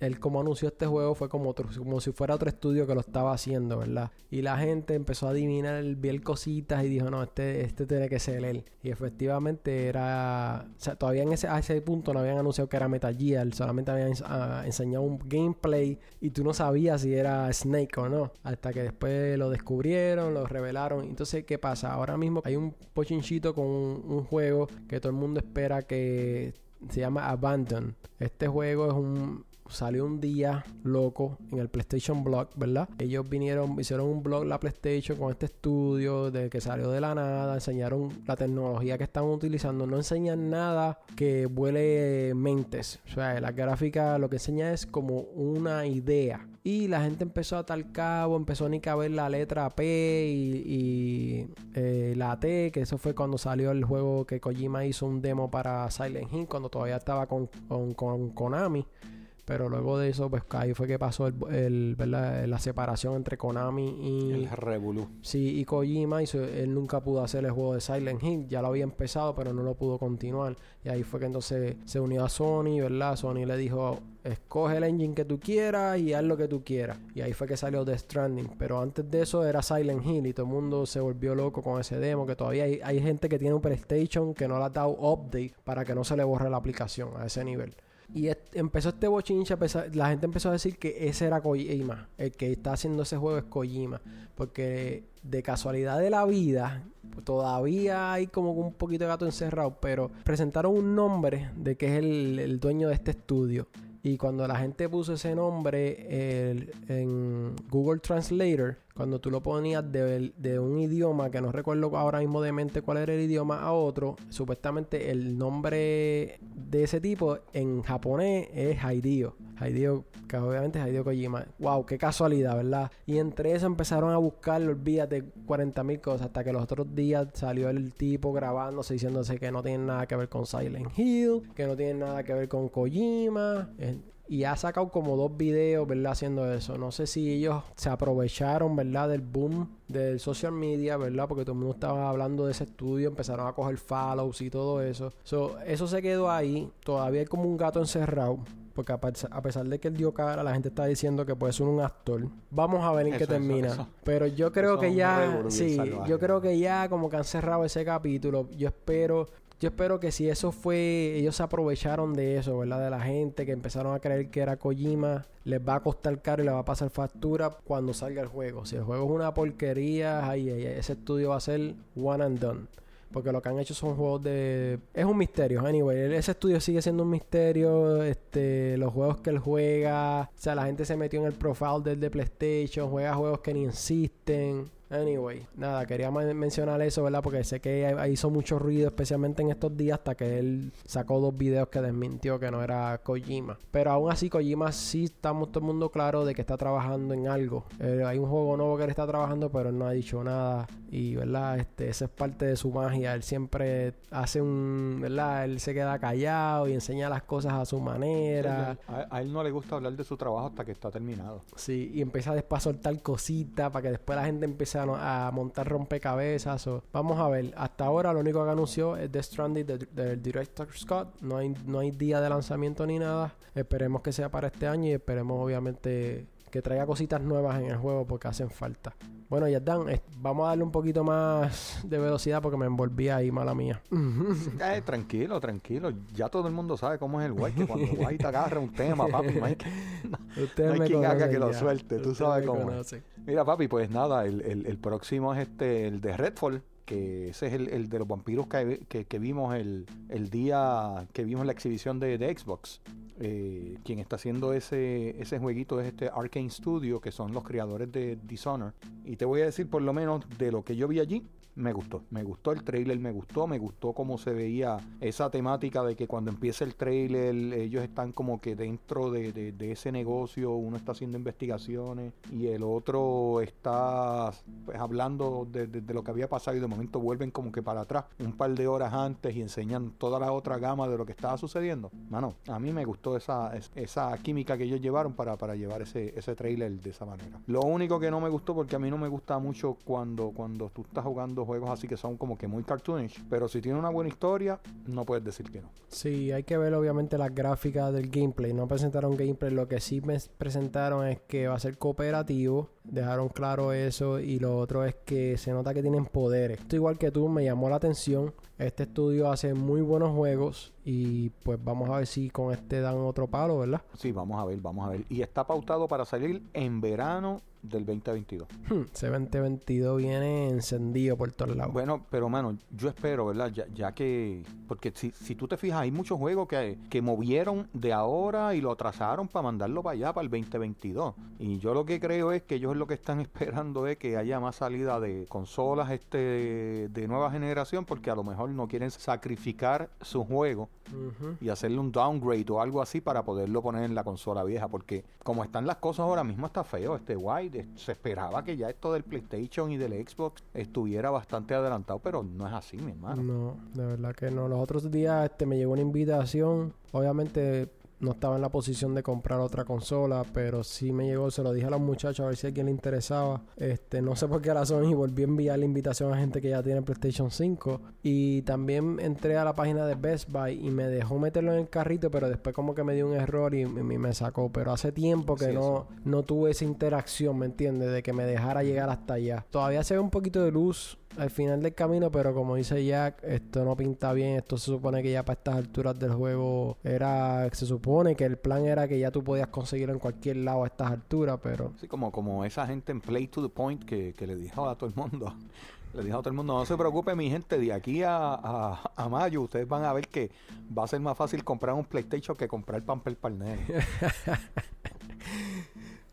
él como anunció este juego fue como, como si fuera otro estudio que lo estaba haciendo, ¿verdad? Y la gente empezó a adivinar, ver cositas y dijo, no, este, este tiene que ser él. Y efectivamente era... O sea, todavía en ese, a ese punto no habían anunciado que era Metal Gear, solamente habían ah, enseñado un gameplay y tú no sabías si era Snake o no. Hasta que después lo descubrieron, lo revelaron. Entonces, ¿qué pasa? Ahora mismo hay un pochinchito con un juego que todo el mundo espera que se llama Abandon. Este juego es un salió un día loco en el PlayStation Blog, ¿verdad? Ellos vinieron, hicieron un blog la PlayStation con este estudio de que salió de la nada, enseñaron la tecnología que están utilizando, no enseñan nada que vuele mentes, o sea, la gráfica lo que enseña es como una idea. Y la gente empezó a tal cabo, empezó ni que a ver la letra P y, y, eh, la T, que eso fue cuando salió el juego que Kojima hizo un demo para Silent Hill, cuando todavía estaba con, con, con Konami. Pero luego de eso, pues ahí fue que pasó el, el- ¿verdad? la separación entre Konami y, El. Sí, y Kojima, y él nunca pudo hacer el juego de Silent Hill. Ya lo había empezado, pero no lo pudo continuar. Y ahí fue que entonces se unió a Sony, ¿verdad? Sony le dijo, escoge el engine que tú quieras y haz lo que tú quieras. Y ahí fue que salió Death Stranding. Pero antes de eso era Silent Hill y todo el mundo se volvió loco con ese demo. Que todavía hay, hay gente que tiene un PlayStation que no le ha dado update para que no se le borre la aplicación a ese nivel. Y empezó este bochinche, empezó- la gente empezó a decir que ese era Kojima, el que está haciendo ese juego es Kojima, porque de casualidad de la vida, pues, todavía hay como un poquito de gato encerrado, pero presentaron un nombre de que es el, el dueño de este estudio. Y cuando la gente puso ese nombre en Google Translator, cuando tú lo ponías de, un idioma que no recuerdo ahora mismo de mente cuál era el idioma a otro, supuestamente el nombre de ese tipo en japonés es Hideo. Hideo, que obviamente es Hideo Kojima. Wow, qué casualidad, ¿verdad? Y entre eso empezaron a buscar, olvídate, 40 mil cosas, hasta que los otros días salió el tipo grabándose diciéndose que no tiene nada que ver con Silent Hill, que no tiene nada que ver con Kojima. Y ha sacado como dos videos, ¿verdad? Haciendo eso. No sé si ellos se aprovecharon, ¿verdad? Del boom del social media, ¿verdad? Porque todo el mundo estaba hablando de ese estudio, empezaron a coger follows y todo eso. So, eso se quedó ahí. Todavía hay como un gato encerrado. porque a, pesar de que él dio cara, la gente está diciendo que puede ser un actor. Vamos a ver en qué termina. Pero yo creo que ya, sí, yo creo que ya como que han cerrado ese capítulo. Yo espero yo espero que si eso fue, ellos se aprovecharon de eso, ¿verdad? De la gente que empezaron a creer que era Kojima, les va a costar caro y les va a pasar factura cuando salga el juego. Si el juego es una porquería, ahí, ese estudio va a ser one and done. Porque lo que han hecho son juegos de... Es un misterio, anyway. Ese estudio sigue siendo un misterio. Este, los juegos que él juega... O sea, la gente se metió en el profile del de PlayStation. Juega juegos que ni insisten. Anyway, nada, quería mencionar eso, ¿verdad? Porque sé que hizo mucho ruido, especialmente en estos días, hasta que él sacó dos videos que desmintió que no era Kojima. Pero aún así, Kojima sí estamos todo el mundo claro de que está trabajando en algo. Eh, hay un juego nuevo que él está trabajando, pero él no ha dicho nada. Y, ¿verdad? Este, esa es parte de su magia. Él siempre hace un, ¿verdad? Él se queda callado y enseña las cosas a su manera. a, él no le gusta hablar de su trabajo hasta que está terminado. Sí, y empieza después a soltar cositas para que después la gente empiece a, montar rompecabezas. O, vamos a ver, hasta ahora lo único que anunció es The Stranding del Director Scott. No hay, no hay día de lanzamiento ni nada. Esperemos que sea para este año y esperemos obviamente que traiga cositas nuevas en el juego porque hacen falta. Bueno, ya dan, vamos a darle un poquito más de velocidad porque me envolví ahí, mala mía. Eh, tranquilo, tranquilo. Ya todo el mundo sabe cómo es el guay, que cuando guay te agarra un tema, papi, no hay, quien haga que lo suelte, tú sabes cómo. Mira, papi, pues nada, el, el, próximo es este, el de Redfall que ese es el, de los vampiros que, que, vimos el, el, día que vimos la exhibición de, de Xbox. Eh, quien está haciendo ese, ese jueguito es este Arkane Studio, que son los creadores de Dishonored. Y te voy a decir por lo menos de lo que yo vi allí, me gustó. Me gustó el trailer, me gustó, me gustó cómo se veía esa temática de que cuando empieza el trailer ellos están como que dentro de, ese negocio, uno está haciendo investigaciones y el otro está pues, hablando de, lo que había pasado y de momento vuelven como que para atrás un par de horas antes y enseñan toda la otra gama de lo que estaba sucediendo. Mano, a mí me gustó esa, esa química que ellos llevaron para, para llevar ese, ese trailer de esa manera. Lo único que no me gustó porque a mí no me gusta mucho cuando, cuando tú estás jugando juegos así que son como que muy cartoonish, pero si tiene una buena historia, no puedes decir que no. Sí, hay que ver obviamente las gráficas del gameplay. No presentaron gameplay, lo que sí me presentaron es que va a ser cooperativo, dejaron claro eso y lo otro es que se nota que tienen poderes. Esto igual que tú me llamó la atención. Este estudio hace muy buenos juegos y pues vamos a ver si con este dan otro palo, ¿verdad? Sí, vamos a ver, vamos a ver. Y está pautado para salir en verano del 2022. Hmm, ese 2022 viene encendido por todos lados. Bueno, pero mano, yo espero, ¿verdad? Ya, ya que, porque si, si, tú te fijas, hay muchos juegos que, que movieron de ahora y lo atrasaron para mandarlo para allá, para el 2022. Y yo lo que creo es que ellos lo que están esperando es que haya más salida de consolas este de nueva generación, porque a lo mejor no quieren sacrificar su juego y hacerle un downgrade o algo así para poderlo poner en la consola vieja, porque como están las cosas ahora mismo está feo este guay se esperaba que ya esto del PlayStation y del Xbox estuviera bastante adelantado, pero no es así, mi hermano. No, de verdad que no. Los otros días este, me llegó una invitación, obviamente no estaba en la posición de comprar otra consola, pero sí me llegó, se lo dije a los muchachos a ver si a alguien le interesaba. Este, no sé por qué razón y volví a enviar la invitación a gente que ya tiene PlayStation 5 y también entré a la página de Best Buy y me dejó meterlo en el carrito, pero después como que me dio un error y, me sacó, pero hace tiempo que no no tuve esa interacción, ¿me entiendes? De que me dejara llegar hasta allá. Todavía se ve un poquito de luz al final del camino, pero como dice Jack, esto no pinta bien. Esto se supone que ya para estas alturas del juego era. Se supone que el plan era que ya tú podías conseguirlo en cualquier lado a estas alturas, pero. Sí, como, como esa gente en Play to the Point que, le dijo a todo el mundo. Le dijo a todo el mundo, no se preocupe mi gente, de aquí a, a, mayo ustedes van a ver que va a ser más fácil comprar un PlayStation que comprar Pamper para el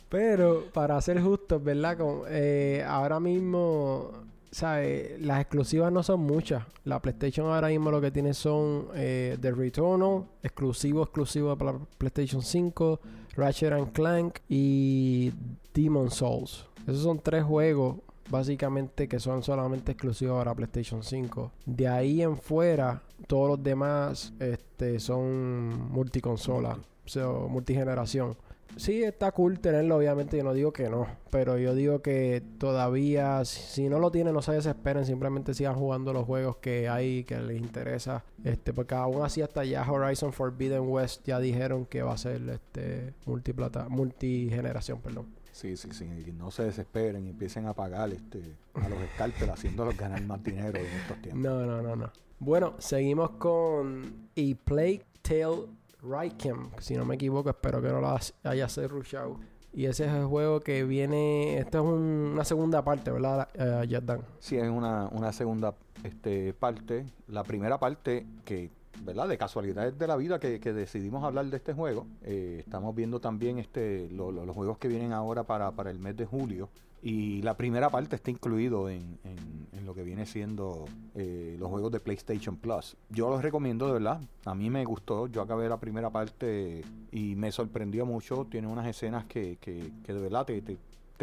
Pero para ser justos, ¿verdad? Eh, ahora mismo Las exclusivas no son muchas. La PlayStation ahora mismo lo que tiene son eh, The Returnal, exclusivo, exclusivo para PlayStation 5, Ratchet and Clank y Demon Souls. Esos son tres juegos básicamente que son solamente exclusivos para PlayStation 5. De ahí en fuera, todos los demás este, son multiconsola, o sea, multigeneración. Sí, está cool tenerlo, obviamente. Yo no digo que no. Pero yo digo que todavía, si no lo tienen, no se desesperen. Simplemente sigan jugando los juegos que hay, que les interesa. Este, porque aún así, hasta ya Horizon Forbidden West ya dijeron que va a ser este multiplata, multigeneración, perdón. Sí, sí, sí. no se desesperen y empiecen a pagar este, a los scalpers haciéndolos ganar más dinero en estos tiempos. No, no, no, no. Bueno, seguimos con A Plague Tale Raikem, si no me equivoco, espero que no lo haya rushado. Y ese es el juego que viene. Esta es una segunda parte, ¿verdad, uh, Sí, es una, una segunda este, parte. La primera parte que ¿verdad? De casualidades de la vida que, decidimos hablar de este juego. Eh, estamos viendo también este los juegos que vienen ahora para, para, el mes de julio. Y la primera parte está incluido en, en, lo que viene siendo eh, los juegos de PlayStation Plus. Yo los recomiendo de verdad. A mí me gustó. Yo acabé la primera parte y me sorprendió mucho. Tiene unas escenas que, que, que de verdad te,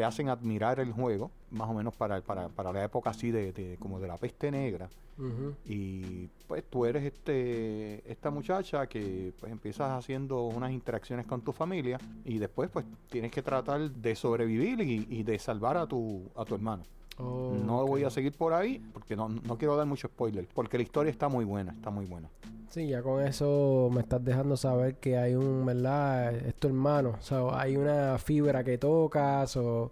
hacen admirar el juego. Más o menos para, para, para la época así de, de como de la peste negra. Y pues tú eres este esta muchacha que pues empiezas haciendo unas interacciones con tu familia y después pues tienes que tratar de sobrevivir y, de salvar a tu, a tu hermano. no voy a seguir por ahí porque no, no quiero dar mucho spoiler, porque la historia está muy buena, está muy buena. Sí, ya con eso me estás dejando saber que hay un, ¿verdad? Es tu hermano, o sea, hay una fibra que tocas o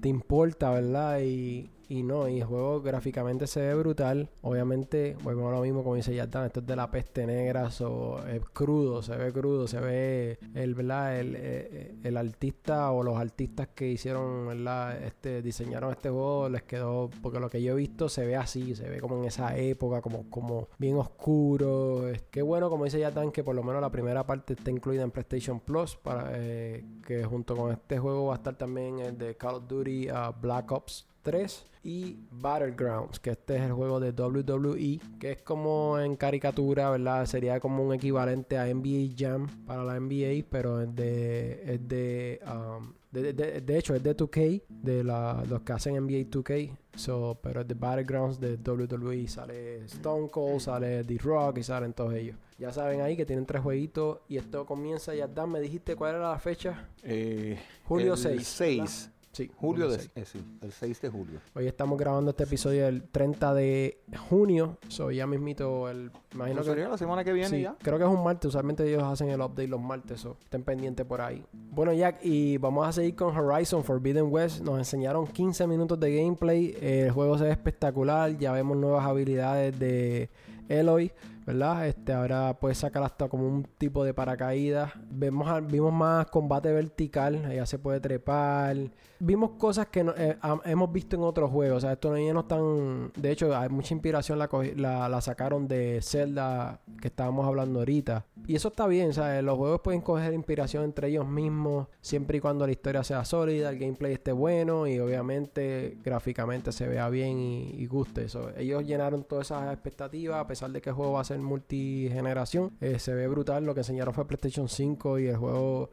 te importa, ¿verdad? Y, y no, y el juego gráficamente se ve brutal. Obviamente, volvemos a lo mismo como dice Yardan, esto es de la peste negra, so, es crudo, se ve crudo, se ve el, ¿verdad? El, eh, el, artista o los artistas que hicieron, ¿verdad? Este, diseñaron este juego, les quedó, porque lo que yo he visto se ve así, se ve como en esa época, como, como bien oscuro. Es, qué bueno, como dice Yardan, que por lo menos la primera parte está incluida en PlayStation Plus, para eh, que junto con este juego va a estar también el de Call of Duty uh, Black Ops 3 y Battlegrounds, que este es el juego de WWE, que es como en caricatura, ¿verdad? Sería como un equivalente a NBA Jam para la NBA, pero es de, es de, um, de, hecho es de 2K, de la, los que hacen NBA 2K, so, pero es de Battlegrounds de WWE, sale Stone Cold, sale The Rock y salen todos ellos. Ya saben ahí que tienen tres jueguitos y esto comienza ya. Dan, ¿me dijiste cuál era la fecha? Eh, Julio 6. 6. Sí, julio de, eh, el 6 de julio. Hoy estamos grabando este episodio el 30 de junio. Soy ya mismito el. Imagino que sería la semana que viene ya. Creo que es un martes. Usualmente ellos hacen el update los martes. So, estén pendientes por ahí. Bueno, Jack, y vamos a seguir con Horizon Forbidden West. Nos enseñaron 15 minutos de gameplay. El juego se ve espectacular. Ya vemos nuevas habilidades de Eloy. ¿Verdad? Este, ahora puedes sacar hasta como un tipo de paracaídas. Vemos, vimos más combate vertical, ya se puede trepar. Vimos cosas que eh, hemos visto en otros juegos, o sea, esto no, no están... De hecho, hay mucha inspiración la, la, sacaron de Zelda que estábamos hablando ahorita. Y eso está bien, ¿sabes? Los juegos pueden coger inspiración entre ellos mismos, siempre y cuando la historia sea sólida, el gameplay esté bueno y obviamente gráficamente se vea bien y, guste. Eso. Ellos llenaron todas esas expectativas, a pesar de que el juego va a ser multigeneración. Eh, se ve brutal. Lo que enseñaron fue PlayStation 5 y el juego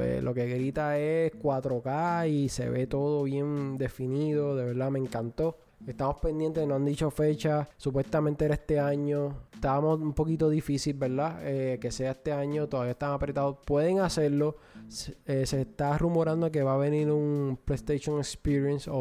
eh, lo que grita es 4K y se ve todo bien definido. De verdad me encantó. Estamos pendientes, no han dicho fecha. Supuestamente era este año. Estábamos un poquito difícil, ¿verdad? Eh, que sea este año. Todavía están apretados. Pueden hacerlo. Eh, se está rumorando que va a venir un PlayStation Experience o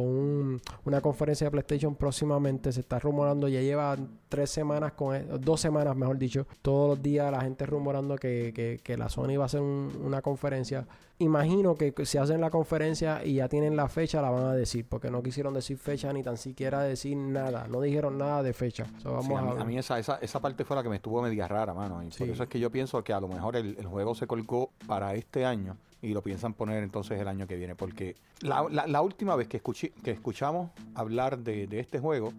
una conferencia de PlayStation próximamente. Se está rumorando, ya lleva tres semanas, con e, dos semanas mejor dicho. Todos los días la gente rumorando que, que, la Sony va a hacer una conferencia. Imagino que si hacen la conferencia y ya tienen la fecha, la van a decir, porque no quisieron decir fecha ni tan siquiera decir nada. No dijeron nada de fecha. vamos a, mí, esa, esa, esa, parte fue la que me estuvo media rara, mano. Y por eso es que yo pienso que a lo mejor el, el juego se colgó para este año y lo piensan poner entonces el año que viene. Porque la, la, última vez que, escuché, que escuchamos hablar de, de, este juego,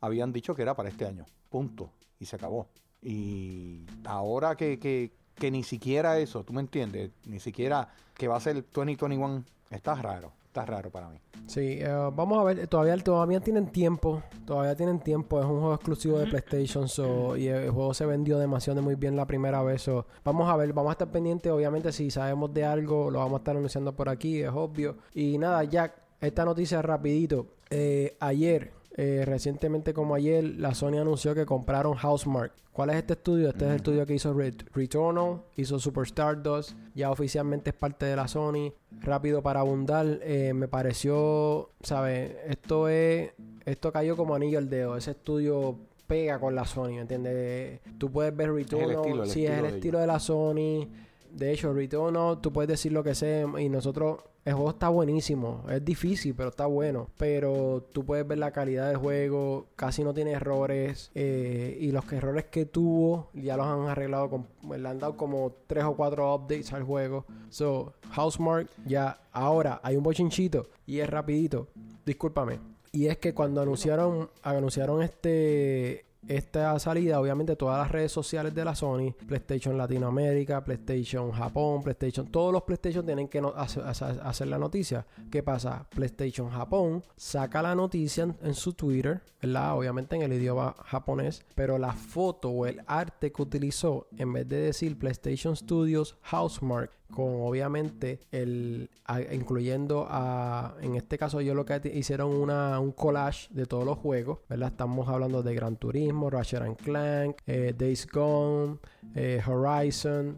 habían dicho que era para este año. Punto. Y se acabó. Y ahora que, que, que ni siquiera eso, tú me entiendes, ni siquiera que va a ser 2021, está raro está raro para mí. Sí, eh, vamos a ver, todavía, todavía tienen tiempo, todavía tienen tiempo, es un juego exclusivo de PlayStation so, y el juego se vendió demasiado muy bien la primera vez. vamos a ver, vamos a estar pendientes, obviamente si sabemos de algo lo vamos a estar anunciando por aquí, es obvio. Y nada, Jack, esta noticia rapidito. Eh, ayer eh, recientemente como ayer, la Sony anunció que compraron Housemark. ¿Cuál es este estudio? Este es el estudio que hizo Returnal, hizo Superstar 2, ya oficialmente es parte de la Sony. Rápido para abundar, eh, me pareció, ¿sabes? Esto es, esto cayó como anillo al dedo. Ese estudio pega con la Sony, ¿me entiendes? Tú puedes ver Returnal, sí, es el estilo de la Sony. De hecho, Returnal, tú puedes decir lo que sea y nosotros el juego está buenísimo. Es difícil, pero está bueno. Pero tú puedes ver la calidad del juego. Casi no tiene errores. Eh, y los errores que tuvo ya los han arreglado. Con, le han dado como 3 o 4 updates al juego. So, Housemark ya. Ahora hay un bochinchito. Y es rapidito. Discúlpame. Y es que cuando anunciaron, anunciaron este esta salida, obviamente todas las redes sociales de la Sony, PlayStation Latinoamérica, PlayStation Japón, PlayStation, todos los PlayStation tienen que hacer, la noticia. ¿Qué pasa? PlayStation Japón saca la noticia en, su Twitter. Obviamente en el idioma japonés, pero la foto o el arte que utilizó, en vez de decir PlayStation Studios Housemark, con obviamente el incluyendo a en este caso yo lo que hicieron una, un collage de todos los juegos verdad estamos hablando de Gran Turismo Ratchet and Clank eh, Days Gone eh, Horizon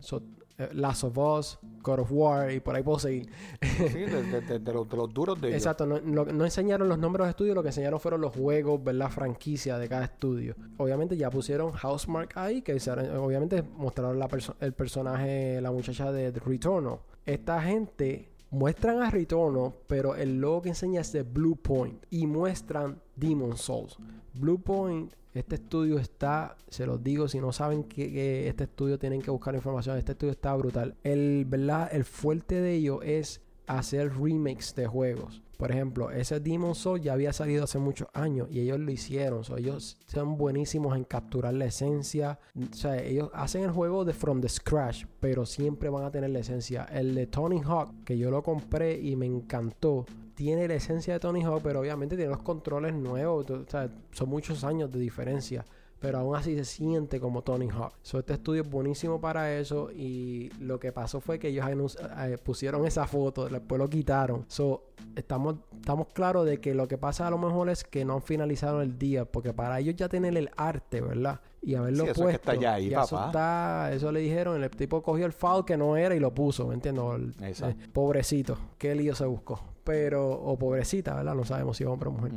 Last of Us, God of War y por ahí puedo seguir. sí, de, los, duros de Exacto, no, no, enseñaron los nombres de estudios, lo que enseñaron fueron los juegos, ver la franquicia de cada estudio. Obviamente ya pusieron Housemark ahí, que obviamente mostraron la el personaje, la muchacha de Returnal. Esta gente muestran a Retorno, pero el logo que enseña es de Blue Point y muestran Demon Souls. Blue Point este estudio está, se los digo, si no saben que, este estudio tienen que buscar información. Este estudio está brutal. El, ¿verdad? el fuerte de ello es hacer remakes de juegos. Por ejemplo, ese Demon Soul ya había salido hace muchos años y ellos lo hicieron. ellos son buenísimos en capturar la esencia. O sea, ellos hacen el juego de from the scratch, pero siempre van a tener la esencia. El de Tony Hawk, que yo lo compré y me encantó, tiene la esencia de Tony Hawk, pero obviamente tiene los controles nuevos. O sea, son muchos años de diferencia. Pero aún así se siente como Tony Hawk. So, este estudio es buenísimo para eso. Y lo que pasó fue que ellos eh, pusieron esa foto, después lo quitaron. So, estamos, estamos claros de que lo que pasa a lo mejor es que no finalizaron el día. Porque para ellos ya tienen el arte, ¿verdad? Y haberlo sí, eso puesto. está ya ahí, papá. Eso, está, eso le dijeron, el tipo cogió el foul que no era y lo puso, ¿me entiendes? Eh, pobrecito, qué lío se buscó. Pero, o pobrecita, ¿verdad? No sabemos si es hombre o mujer.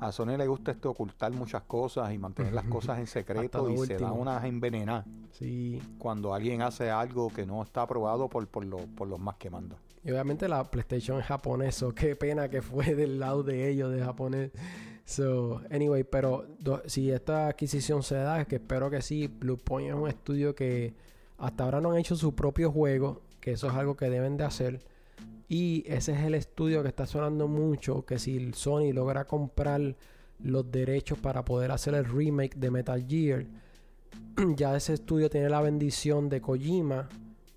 A Sony le gusta esto ocultar muchas cosas y mantener las cosas en secreto y se da unas envenenadas. Sí. Cuando alguien hace algo que no está aprobado por, por, por los más que mandan. Y obviamente la PlayStation es japonés, qué pena que fue del lado de ellos, de japonés. So, anyway, pero si esta adquisición se da, que espero que sí. Blue Point es un estudio que hasta ahora no han hecho su propio juego, que eso es algo que deben de hacer. Y ese es el estudio que está sonando mucho, que si Sony logra comprar los derechos para poder hacer el remake de Metal Gear, ya ese estudio tiene la bendición de Kojima.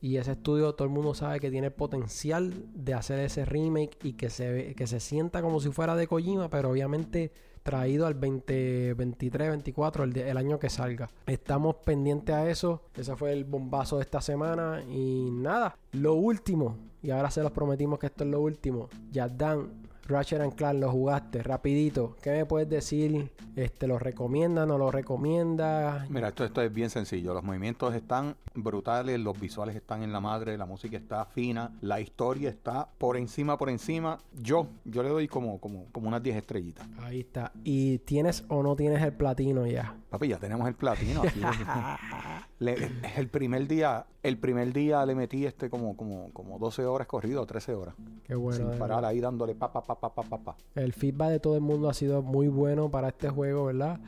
Y ese estudio todo el mundo sabe que tiene potencial de hacer ese remake y que se, que se sienta como si fuera de Kojima, pero obviamente traído al 2023, 24, el, el año que salga. Estamos pendientes a eso. Ese fue el bombazo de esta semana. Y nada, lo último, y ahora se los prometimos que esto es lo último. Ya dan Ratchet and Clank lo jugaste rapidito. ¿Qué me puedes decir? Este, ¿Lo recomienda? ¿No lo recomienda? Mira, esto, esto es bien sencillo. Los movimientos están brutales, los visuales están en la madre, la música está fina, la historia está por encima, por encima. Yo, yo le doy como, como, como unas 10 estrellitas. Ahí está. ¿Y tienes o no tienes el platino ya? Papi, ya tenemos el platino. el primer día, el primer día le metí este como, como, como 12 horas corrido, 13 horas. Qué bueno. Sin parar ahí dándole pa, pa, pa, pa, pa, pa. El feedback de todo el mundo ha sido muy bueno para este juego, ¿verdad?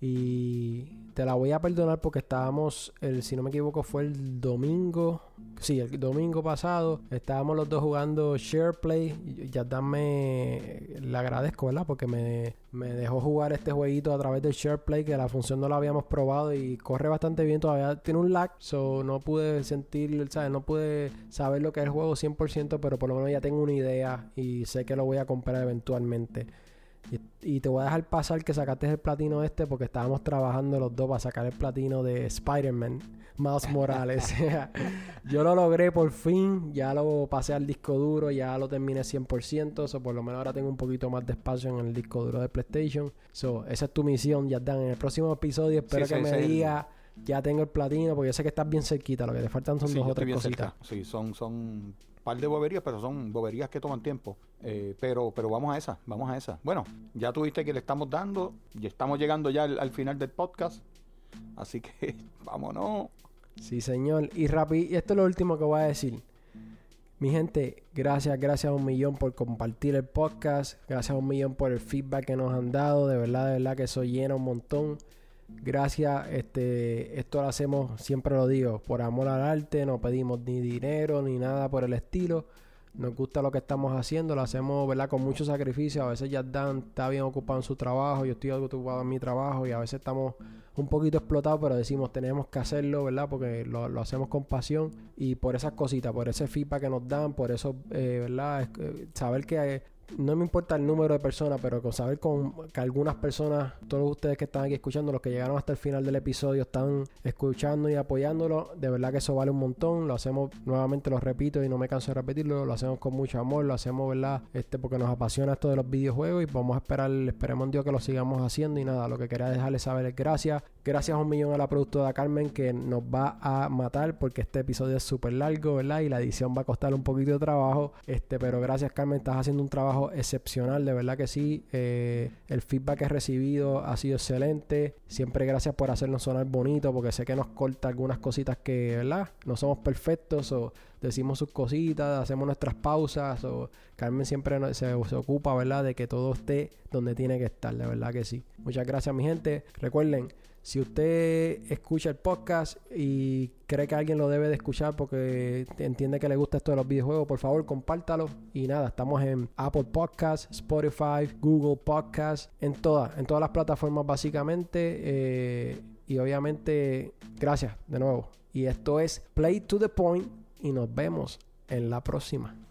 Y te la voy a perdonar porque estábamos, el, si no me equivoco, fue el domingo. Sí, el domingo pasado. Estábamos los dos jugando SharePlay. Ya dame, le agradezco, ¿verdad? Porque me, me dejó jugar este jueguito a través del SharePlay, que la función no la habíamos probado y corre bastante bien. Todavía tiene un lag, so no pude sentir, ¿sabes? No pude saber lo que es el juego 100%, pero por lo menos ya tengo una idea y sé que lo voy a comprar eventualmente. Y, te voy a dejar pasar que sacaste el platino este porque estábamos trabajando los dos para sacar el platino de Spider-Man, Miles Morales. Yo lo logré por fin, ya lo pasé al disco duro, ya lo terminé 100%, o por lo menos ahora tengo un poquito más de espacio en el disco duro de PlayStation. So, esa es tu misión, ya dan. En el próximo episodio espero que me diga ya tengo el platino, porque yo sé que estás bien cerquita, lo que te faltan son dos o tres cositas. Sí, son, son par de boberías, pero son boberías que toman tiempo. Eh, pero, pero vamos a esa, vamos a esa. Bueno, ya tuviste que le estamos dando, y estamos llegando ya al, final del podcast. Así que vámonos. Sí, señor. Y rápido, esto es lo último que voy a decir. Mi gente, gracias, gracias a un millón por compartir el podcast. Gracias a un millón por el feedback que nos han dado. De verdad, de verdad que eso llena un montón. Gracias, este, esto lo hacemos, siempre lo digo, por amor al arte, no pedimos ni dinero ni nada por el estilo. Nos gusta lo que estamos haciendo, lo hacemos, ¿verdad? Con mucho sacrificio. A veces ya Dan está bien ocupado en su trabajo, yo estoy ocupado en mi trabajo y a veces estamos un poquito explotados, pero decimos tenemos que hacerlo, ¿verdad? Porque lo, lo hacemos con pasión y por esas cositas, por ese feedback que nos dan, por eso, eh, ¿verdad? Eh, saber que no me importa el número de personas, pero con saber con, que algunas personas, todos ustedes que están aquí escuchando, los que llegaron hasta el final del episodio, están escuchando y apoyándolo, de verdad que eso vale un montón. Lo hacemos, nuevamente lo repito y no me canso de repetirlo, lo hacemos con mucho amor, lo hacemos, ¿verdad? Este, porque nos apasiona esto de los videojuegos y vamos a esperar, esperemos en Dios que lo sigamos haciendo y nada, lo que quería dejarles saber es gracias. Gracias a un millón a la productora Carmen que nos va a matar porque este episodio es súper largo, ¿verdad? Y la edición va a costar un poquito de trabajo, este, pero gracias Carmen, estás haciendo un excepcional, de verdad que sí. Eh, el feedback que he recibido ha sido excelente. Siempre gracias por hacernos sonar bonito, porque sé que nos corta algunas cositas que, ¿verdad? No somos perfectos o decimos sus cositas, hacemos nuestras pausas. O Carmen siempre se, se ocupa, ¿verdad? De que todo esté donde tiene que estar, de verdad que sí. Muchas gracias, mi gente. Recuerden, si usted escucha el podcast y cree que alguien lo debe de escuchar porque entiende que le gusta esto de los videojuegos, por favor compártalo. Y nada, estamos en Apple Podcasts, Spotify, Google Podcasts, en todas, en todas las plataformas básicamente. Eh, y obviamente, gracias de nuevo. Y esto es Play to the Point y nos vemos en la próxima.